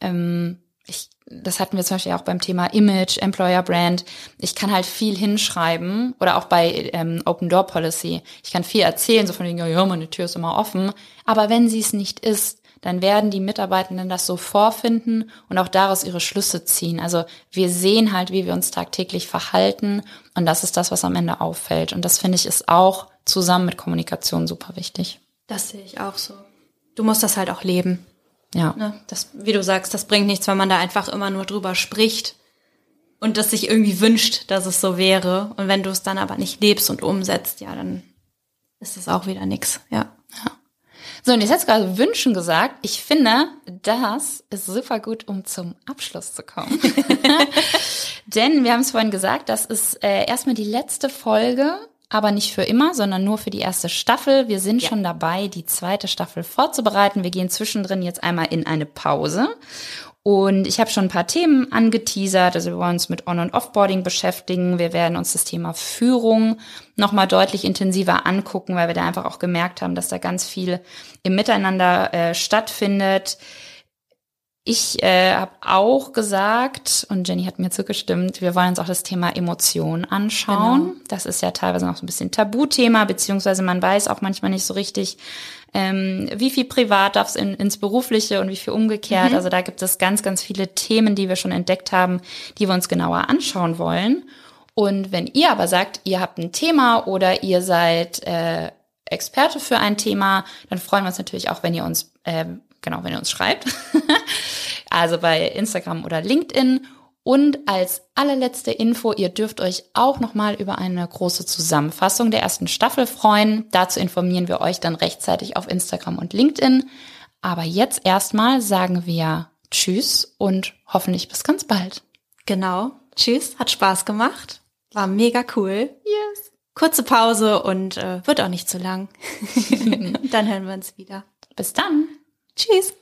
ähm, ich, das hatten wir zum Beispiel auch beim Thema Image, Employer Brand. Ich kann halt viel hinschreiben oder auch bei ähm, Open Door Policy. Ich kann viel erzählen, so von wegen, ja, meine Tür ist immer offen. Aber wenn sie es nicht ist, dann werden die Mitarbeitenden das so vorfinden und auch daraus ihre Schlüsse ziehen. Also wir sehen halt, wie wir uns tagtäglich verhalten und das ist das, was am Ende auffällt. Und das finde ich ist auch zusammen mit Kommunikation super wichtig. Das sehe ich auch so. Du musst das halt auch leben. Ja. Ne? Das, wie du sagst, das bringt nichts, wenn man da einfach immer nur drüber spricht und das sich irgendwie wünscht, dass es so wäre. Und wenn du es dann aber nicht lebst und umsetzt, ja, dann ist es auch wieder nix. Ja. ja. So, und jetzt hast du gerade Wünschen gesagt. Ich finde, das ist super gut, um zum Abschluss zu kommen. *laughs* *laughs* Denn wir haben es vorhin gesagt, das ist äh, erstmal die letzte Folge, aber nicht für immer, sondern nur für die erste Staffel. Wir sind ja. schon dabei, die zweite Staffel vorzubereiten. Wir gehen zwischendrin jetzt einmal in eine Pause. Und ich habe schon ein paar Themen angeteasert. Also wir wollen uns mit On- und Offboarding beschäftigen. Wir werden uns das Thema Führung nochmal deutlich intensiver angucken, weil wir da einfach auch gemerkt haben, dass da ganz viel im Miteinander äh, stattfindet. Ich äh, habe auch gesagt, und Jenny hat mir zugestimmt, wir wollen uns auch das Thema Emotionen anschauen. Genau. Das ist ja teilweise noch so ein bisschen Tabuthema, beziehungsweise man weiß auch manchmal nicht so richtig, ähm, wie viel privat darf es in, ins Berufliche und wie viel umgekehrt. Mhm. Also da gibt es ganz, ganz viele Themen, die wir schon entdeckt haben, die wir uns genauer anschauen wollen. Und wenn ihr aber sagt, ihr habt ein Thema oder ihr seid äh, Experte für ein Thema, dann freuen wir uns natürlich auch, wenn ihr uns äh, genau, wenn ihr uns schreibt. *laughs* also bei Instagram oder LinkedIn. Und als allerletzte Info, ihr dürft euch auch nochmal über eine große Zusammenfassung der ersten Staffel freuen. Dazu informieren wir euch dann rechtzeitig auf Instagram und LinkedIn. Aber jetzt erstmal sagen wir Tschüss und hoffentlich bis ganz bald. Genau. Tschüss, hat Spaß gemacht. War mega cool. Yes. Kurze Pause und äh, wird auch nicht zu lang. *laughs* dann hören wir uns wieder. Bis dann. Tschüss.